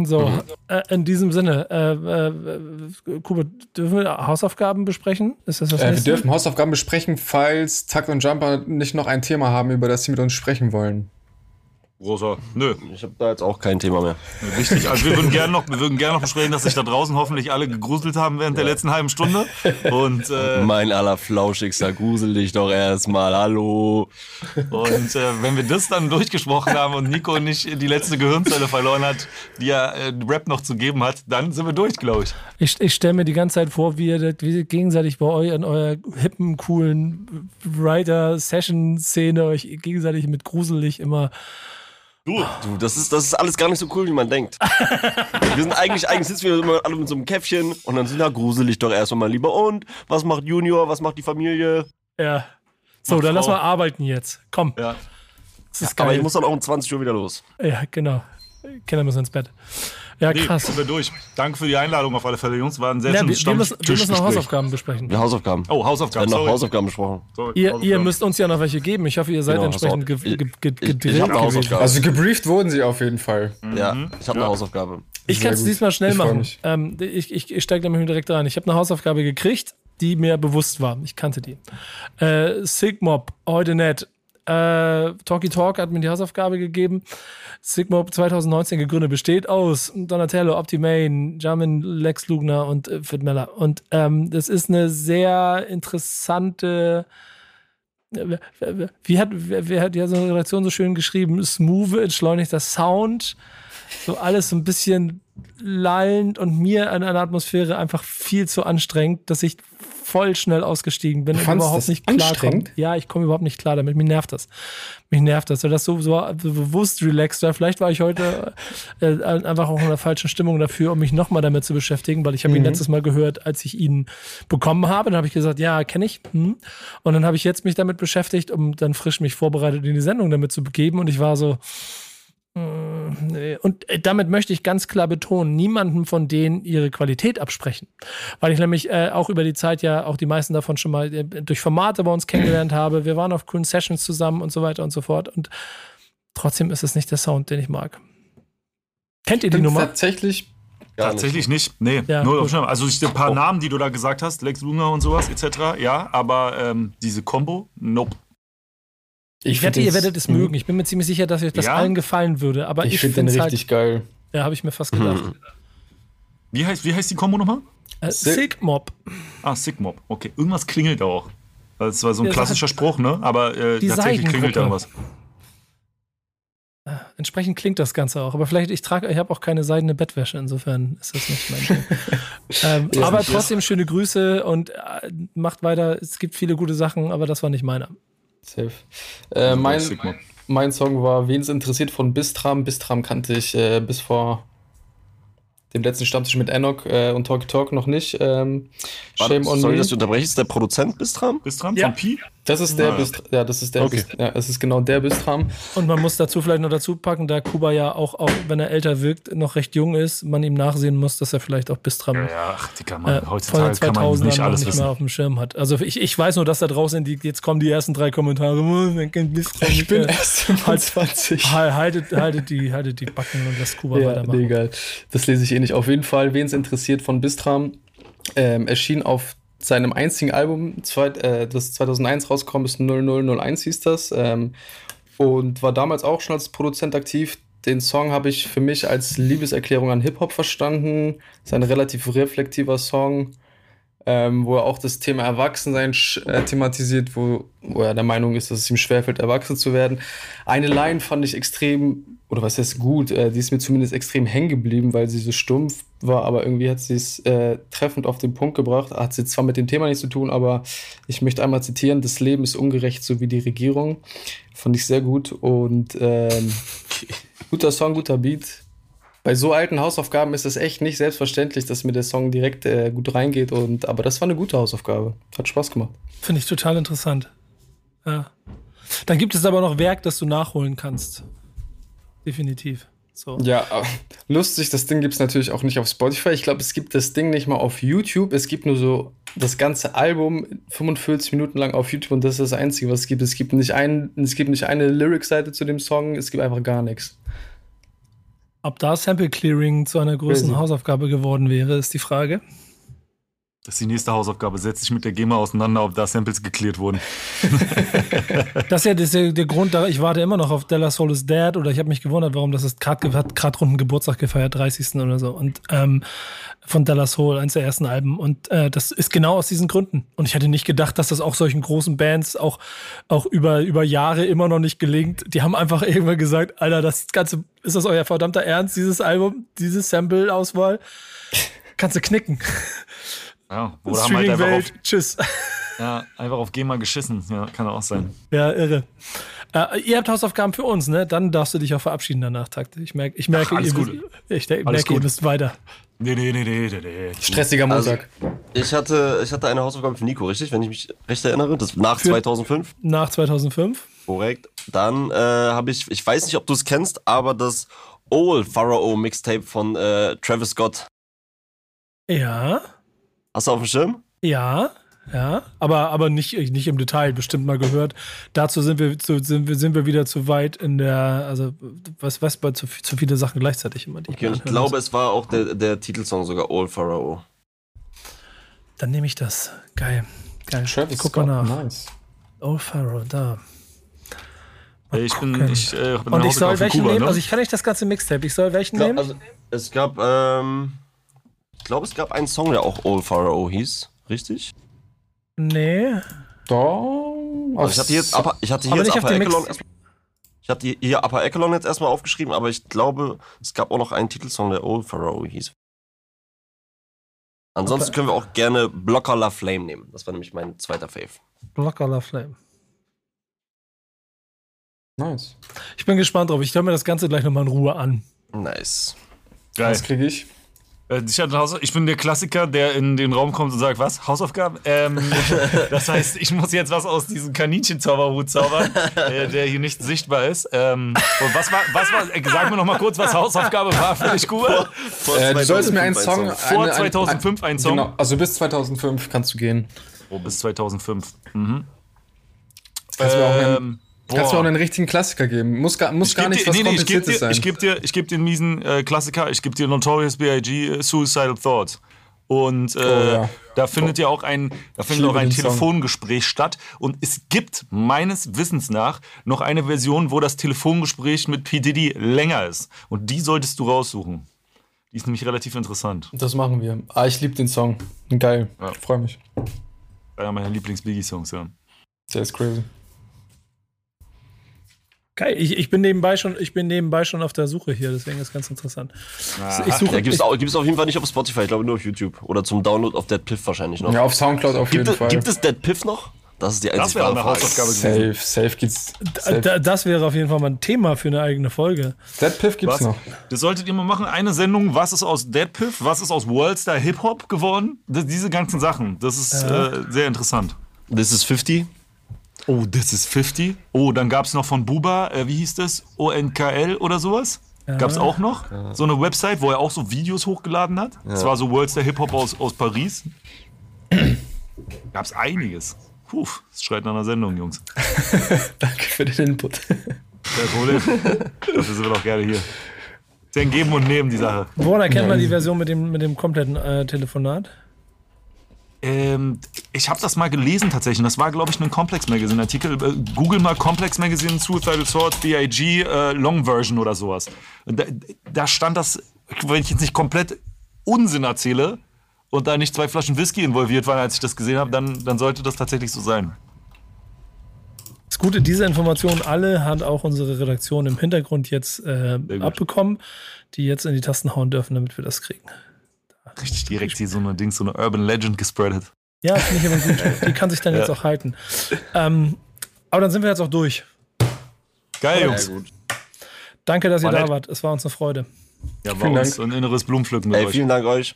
So, mhm. äh, in diesem Sinne, äh, äh, Kuba, dürfen wir Hausaufgaben besprechen? Ist das was äh, Wir dürfen Hausaufgaben besprechen, falls Takt und Jumper nicht noch ein Thema haben, über das sie mit uns sprechen wollen. Rosa, nö. Ich habe da jetzt auch kein Thema mehr. Wichtig. Also wir würden gerne noch, wir würden gerne noch besprechen, dass sich da draußen hoffentlich alle gegruselt haben während ja. der letzten halben Stunde. Und äh, mein allerflauschigster grusel dich doch erstmal. Hallo. Und äh, wenn wir das dann durchgesprochen haben und Nico nicht die letzte Gehirnzelle verloren hat, die er äh, Rap noch zu geben hat, dann sind wir durch, glaube ich. Ich, ich stelle mir die ganze Zeit vor, wie ihr, wie ihr gegenseitig bei euch in eurer hippen, coolen Writer-Session-Szene euch gegenseitig mit gruselig immer Du, du, das ist, das ist alles gar nicht so cool, wie man denkt. wir sind eigentlich, eigentlich sitzen wir immer alle mit so einem Käffchen und dann sind ja gruselig doch erstmal mal lieber. Und was macht Junior, was macht die Familie? Ja. So, macht dann Frau. lass mal arbeiten jetzt. Komm. Ja. ja aber ich muss dann auch um 20 Uhr wieder los. Ja, genau. Kinder müssen ins Bett. Ja, krass. Nee, sind wir durch. Danke für die Einladung auf alle Fälle, Jungs. War ein sehr ja, schönes wir, wir, müssen, wir müssen noch Hausaufgaben besprechen. Ja, Hausaufgaben. Oh, Hausaufgaben. Wir haben noch Hausaufgaben besprochen. Sorry, ihr, Hausaufgaben. ihr, müsst uns ja noch welche geben. Ich hoffe, ihr seid genau, entsprechend ge ge ge gedrillt gewesen. Also gebrieft wurden sie auf jeden Fall. Mhm. Ja, ich habe ja. eine Hausaufgabe. Ich kann es diesmal schnell ich machen. Ähm, ich ich, ich steige nämlich direkt rein. Ich habe eine Hausaufgabe gekriegt, die mir bewusst war. Ich kannte die. Äh, Sigmob, heute nett. Äh, Talkie Talk hat mir die Hausaufgabe gegeben. Sigma 2019 gegründet, besteht aus Donatello, Optimane, Jamin, Lex Lugner und äh, Fit Meller. Und ähm, das ist eine sehr interessante wie hat, wer hat ja so eine Redaktion so schön geschrieben? Smooth, entschleunigter Sound, so alles so ein bisschen lallend und mir an einer Atmosphäre einfach viel zu anstrengend, dass ich voll schnell ausgestiegen bin du überhaupt nicht klar komme. Ja, ich komme überhaupt nicht klar damit. Mich nervt das. Mich nervt das. So, das so, so, so bewusst relaxed war. Vielleicht war ich heute äh, einfach auch in der falschen Stimmung dafür, um mich nochmal damit zu beschäftigen, weil ich habe mhm. ihn letztes Mal gehört, als ich ihn bekommen habe. Dann habe ich gesagt, ja, kenne ich. Hm. Und dann habe ich jetzt mich damit beschäftigt, um dann frisch mich vorbereitet in die Sendung damit zu begeben. Und ich war so, und äh, damit möchte ich ganz klar betonen, niemanden von denen ihre Qualität absprechen. Weil ich nämlich äh, auch über die Zeit ja auch die meisten davon schon mal äh, durch Formate bei uns kennengelernt habe. Wir waren auf coolen Sessions zusammen und so weiter und so fort. Und trotzdem ist es nicht der Sound, den ich mag. Kennt ihr die Nummer? Tatsächlich. Tatsächlich nicht. Nee, ja, nur auf Also ein paar oh. Namen, die du da gesagt hast, Lex Luger und sowas, etc. Ja, aber ähm, diese Combo, nope. Ich, ich wette, ihr werdet es mögen. Ich bin mir ziemlich sicher, dass euch das ja? allen gefallen würde. Aber ich, ich finde den richtig halt, geil. Ja, habe ich mir fast gedacht. Mhm. Wie, heißt, wie heißt die Kombo nochmal? Äh, Sigmob. Ah, Sigmob. Okay, irgendwas klingelt auch. Das war so ein ja, klassischer Spruch, ne? Aber äh, tatsächlich klingelt da was. Äh, entsprechend klingt das Ganze auch. Aber vielleicht, ich trage, ich habe auch keine seidene Bettwäsche, insofern ist das nicht mein Ding. ähm, ja, aber trotzdem schöne Grüße und äh, macht weiter. Es gibt viele gute Sachen, aber das war nicht meiner. Safe. Äh, mein, mein Song war Wen es interessiert von Bistram. Bistram kannte ich äh, bis vor dem letzten Stammtisch mit Enoch äh, und Talk Talk noch nicht. Ähm, Shame on Sorry, me. dass du unterbrechst. Der Produzent Bistram? Bistram ja. von Pi? Das ist der ah. Bistram. Ja, das ist der. Okay. Bist, ja, es ist genau der Bistram. Und man muss dazu vielleicht noch dazu packen, da Kuba ja auch, auch wenn er älter wirkt, noch recht jung ist, man ihm nachsehen muss, dass er vielleicht auch Bistram. Ja, ja ach, die kann man äh, heutzutage kann man nicht alles nicht mehr auf dem Schirm hat. Also ich, ich weiß nur, dass da draußen die, jetzt kommen die ersten drei Kommentare. Bistram ich bin erst 25. Halt, haltet, haltet, die, haltet die Backen und lasst Kuba ja, weitermachen. Egal. Das lese ich eh nicht. Auf jeden Fall, wen es interessiert von Bistram, ähm, erschien auf seinem einzigen Album, äh, das 2001 rausgekommen ist, 0001 hieß das. Ähm, und war damals auch schon als Produzent aktiv. Den Song habe ich für mich als Liebeserklärung an Hip-Hop verstanden. Das ist ein relativ reflektiver Song, ähm, wo er auch das Thema Erwachsensein äh, thematisiert, wo, wo er der Meinung ist, dass es ihm schwerfällt, erwachsen zu werden. Eine Line fand ich extrem, oder was heißt gut, äh, die ist mir zumindest extrem hängen geblieben, weil sie so stumpf war, aber irgendwie hat sie es äh, treffend auf den Punkt gebracht. Hat sie zwar mit dem Thema nichts zu tun, aber ich möchte einmal zitieren: Das Leben ist ungerecht, so wie die Regierung. Fand ich sehr gut und ähm, guter Song, guter Beat. Bei so alten Hausaufgaben ist es echt nicht selbstverständlich, dass mir der Song direkt äh, gut reingeht. Und, aber das war eine gute Hausaufgabe. Hat Spaß gemacht. Finde ich total interessant. Ja. Dann gibt es aber noch Werk, das du nachholen kannst. Definitiv. So. Ja, lustig, das Ding gibt es natürlich auch nicht auf Spotify. Ich glaube, es gibt das Ding nicht mal auf YouTube. Es gibt nur so das ganze Album 45 Minuten lang auf YouTube und das ist das Einzige, was es gibt. Es gibt nicht, ein, es gibt nicht eine Lyric-Seite zu dem Song, es gibt einfach gar nichts. Ob da Sample Clearing zu einer größeren Crazy. Hausaufgabe geworden wäre, ist die Frage. Das ist die nächste Hausaufgabe. Setz dich mit der GEMA auseinander, ob da Samples geklärt wurden. Das ist ja das ist ja der Grund, ich warte immer noch auf Della Soul is Dead oder ich habe mich gewundert, warum das ist gerade hat gerade runden Geburtstag gefeiert, 30. oder so und ähm, von Della Soul, eines der ersten Alben und äh, das ist genau aus diesen Gründen und ich hätte nicht gedacht, dass das auch solchen großen Bands auch auch über über Jahre immer noch nicht gelingt. Die haben einfach irgendwann gesagt, Alter, das ganze ist das euer verdammter Ernst dieses Album, diese Sample Auswahl? Kannst du knicken. Ja, oder haben halt einfach auf, Streaming-Welt, tschüss. ja, einfach auf GEMA geschissen. Ja, kann auch sein. Ja, irre. Äh, ihr habt Hausaufgaben für uns, ne? Dann darfst du dich auch verabschieden danach, Takte. Ich merke, ich merke, Ach, alles ihr, gut. wisst- ich, denk- Alles merke ihr gut. wisst weiter. Nee, nee, nee, nee, nee, nee. Stressiger Montag. Ich hatte, ich hatte eine Hausaufgabe für Nico, richtig? Wenn ich mich recht erinnere. Das nach Für- 2005. Nach 2005. Korrekt. Dann äh, habe ich, ich weiß nicht, ob du es kennst, aber das Old Pharaoh Mixtape von äh, Travis Scott. Ja, Hast du auf dem Schirm? ja, ja. Aber, aber nicht, nicht im Detail, bestimmt mal gehört. Dazu sind wir, zu, sind wir, sind wir wieder zu weit in der, also, was, was bei zu, zu viele Sachen gleichzeitig immer. Die Okay, ich glaube, muss. es war auch der, der Titelsong sogar Old Pharaoh. Dann nehme ich das. Geil. Geil. Travis ich guck mal Scott, nach. Nice. Oh, Pharaoh, da. Äh, Ich bin, gucken. ich, äh, eine Und ich soll welchen Kuba, nehmen? ne? Also ich kann nicht das ganze Mixtape. Ich soll welchen Ich glaub, nehmen? also, es gab, ähm, glaube, es gab einen Song, der auch Old Pharaoh hieß. Richtig? nee. Da. Also ich hatte jetzt, Upper, ich hatte hier Aber jetzt Upper Echelon. Ich hatte hier Upper Echelon jetzt erstmal aufgeschrieben, aber ich glaube, es gab auch noch einen Titelsong, der Old Pharaoh hieß. Ansonsten Upper- können wir auch gerne Blocker La Flame nehmen. Das war nämlich mein zweiter Fave. Blocker La Flame. Nice. Ich bin gespannt drauf. Ich höre mir das Ganze gleich nochmal in Ruhe an. Nice. Geil. Was kriege ich? Äh, Ich, hatte ich bin der Klassiker, der in den Raum kommt und sagt, was? Hausaufgaben? Ähm, das heißt, ich muss jetzt was aus diesem Kaninchenzauberhut zaubern, äh, der hier nicht sichtbar ist. Ähm, und was war, was war, äh, sag mir noch mal kurz, was Hausaufgabe war für dich, Kuba? Vor Äh, du sollst mir einen 2005 Song. ein Vor eine- ein- 2005 ein Song? Genau, also bis 2005 kannst du gehen. Oh, bis 2005. Mhm. Kannst du mir auch einen, Ähm, kannst boah. auch einen richtigen Klassiker geben. Muss gar, muss Ich gar nicht dir, was nee, nee, ich gebe Kompliziertes dir, sein. ich geb dir, ich geb dir einen miesen äh, Klassiker. Ich gebe dir Notorious B.I.G. äh, Suicidal Thoughts. Und äh, Oh, ja. da findet ja auch ein, da findet auch ein den Song. Telefongespräch statt. Und es gibt meines Wissens nach noch eine Version, wo das Telefongespräch mit P. Diddy länger ist. Und die solltest du raussuchen. Die ist nämlich relativ interessant. Das machen wir. Ah, ich liebe den Song. Geil. Ja. Ich freue mich. Einer meiner Lieblings-Biggie-Songs, ja. Der ist crazy. Geil, ich, ich bin nebenbei schon, ich bin nebenbei schon auf der Suche hier, deswegen ist ganz interessant. ich suche, Ja, gibt es auf jeden Fall nicht auf Spotify, ich glaube nur auf YouTube. Oder zum Download auf Dead Piff wahrscheinlich noch. Ja, auf Soundcloud auf gibt, jeden es, Fall. gibt es Dead Piff noch? Das ist die Das einzige wäre auch wahre eine Frage. Hausaufgabe gewesen. Safe, safe da, Safe. das wäre auf jeden Fall mal ein Thema für eine eigene Folge. Dead Piff gibt's Was? noch. Das solltet ihr mal machen. Eine Sendung, was ist aus Dead Piff, was ist aus Worldstar Hip Hop geworden? Das, diese ganzen Sachen. Das ist äh, sehr interessant. This is 50. Oh, this is 50. Oh, dann gab es noch von Buba, äh, wie hieß das? ONKL oder sowas? Gab es auch noch? So eine Website, wo er auch so Videos hochgeladen hat. Das war so Worldstar Hip Hop aus, aus Paris. Gab es einiges. Puh, das schreit nach einer Sendung, Jungs. Danke für den Input. Kein Problem. Dafür sind wir doch gerne hier. Denn geben und nehmen die Sache. Woran erkennt man die Version mit dem, mit dem kompletten äh, Telefonat? Ähm, ich habe das mal gelesen tatsächlich. Das war, glaube ich, ein Complex Magazine Artikel. Äh, Google mal Complex Magazine, Suicidal Sword, BIG, äh, Long Version oder sowas. Da, da stand das, wenn ich jetzt nicht komplett Unsinn erzähle und da nicht zwei Flaschen Whisky involviert waren, als ich das gesehen habe, dann, dann sollte das tatsächlich so sein. Das Gute, diese Informationen alle hat auch unsere Redaktion im Hintergrund jetzt äh, abbekommen, die jetzt in die Tasten hauen dürfen, damit wir das kriegen. Richtig direkt hier so eine Ding, so eine Urban Legend gespreadet. Ja, finde ich aber gut. Die kann sich dann jetzt Ja. auch halten. Ähm, aber dann sind wir jetzt auch durch. Geil, Jungs. Danke, dass ihr War da nett. wart. Es war uns eine Freude. Ja, war Vielen uns Dank. ein inneres Blumenpflücken mit Ey, euch. vielen Dank euch.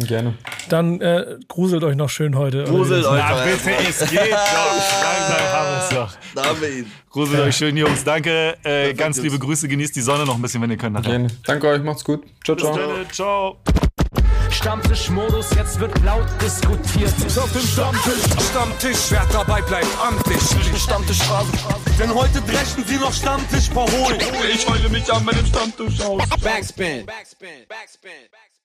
Gerne. Dann äh, gruselt euch noch schön heute. Gruselt euch. Ach, bitte, es geht doch. Langsam haben wir es doch. Da haben wir ihn. Gruselt euch schön, Jungs. Danke. Äh, ganz liebe Grüße. Genießt die Sonne noch ein bisschen, wenn ihr könnt. Nachher. Gerne. Danke euch, macht's gut. Ciao, Bis ciao. dann. Ciao. Stammtischmodus, jetzt wird laut diskutiert. Auf dem Stammtisch, Stammtisch, wer dabei bleibt, amtlich. Stammtisch Phase. Denn heute brechen sie noch Stammtisch verholen. Ich heule mich an meinem Stammtisch aus. Backspin. Backspin. Backspin. Backspin.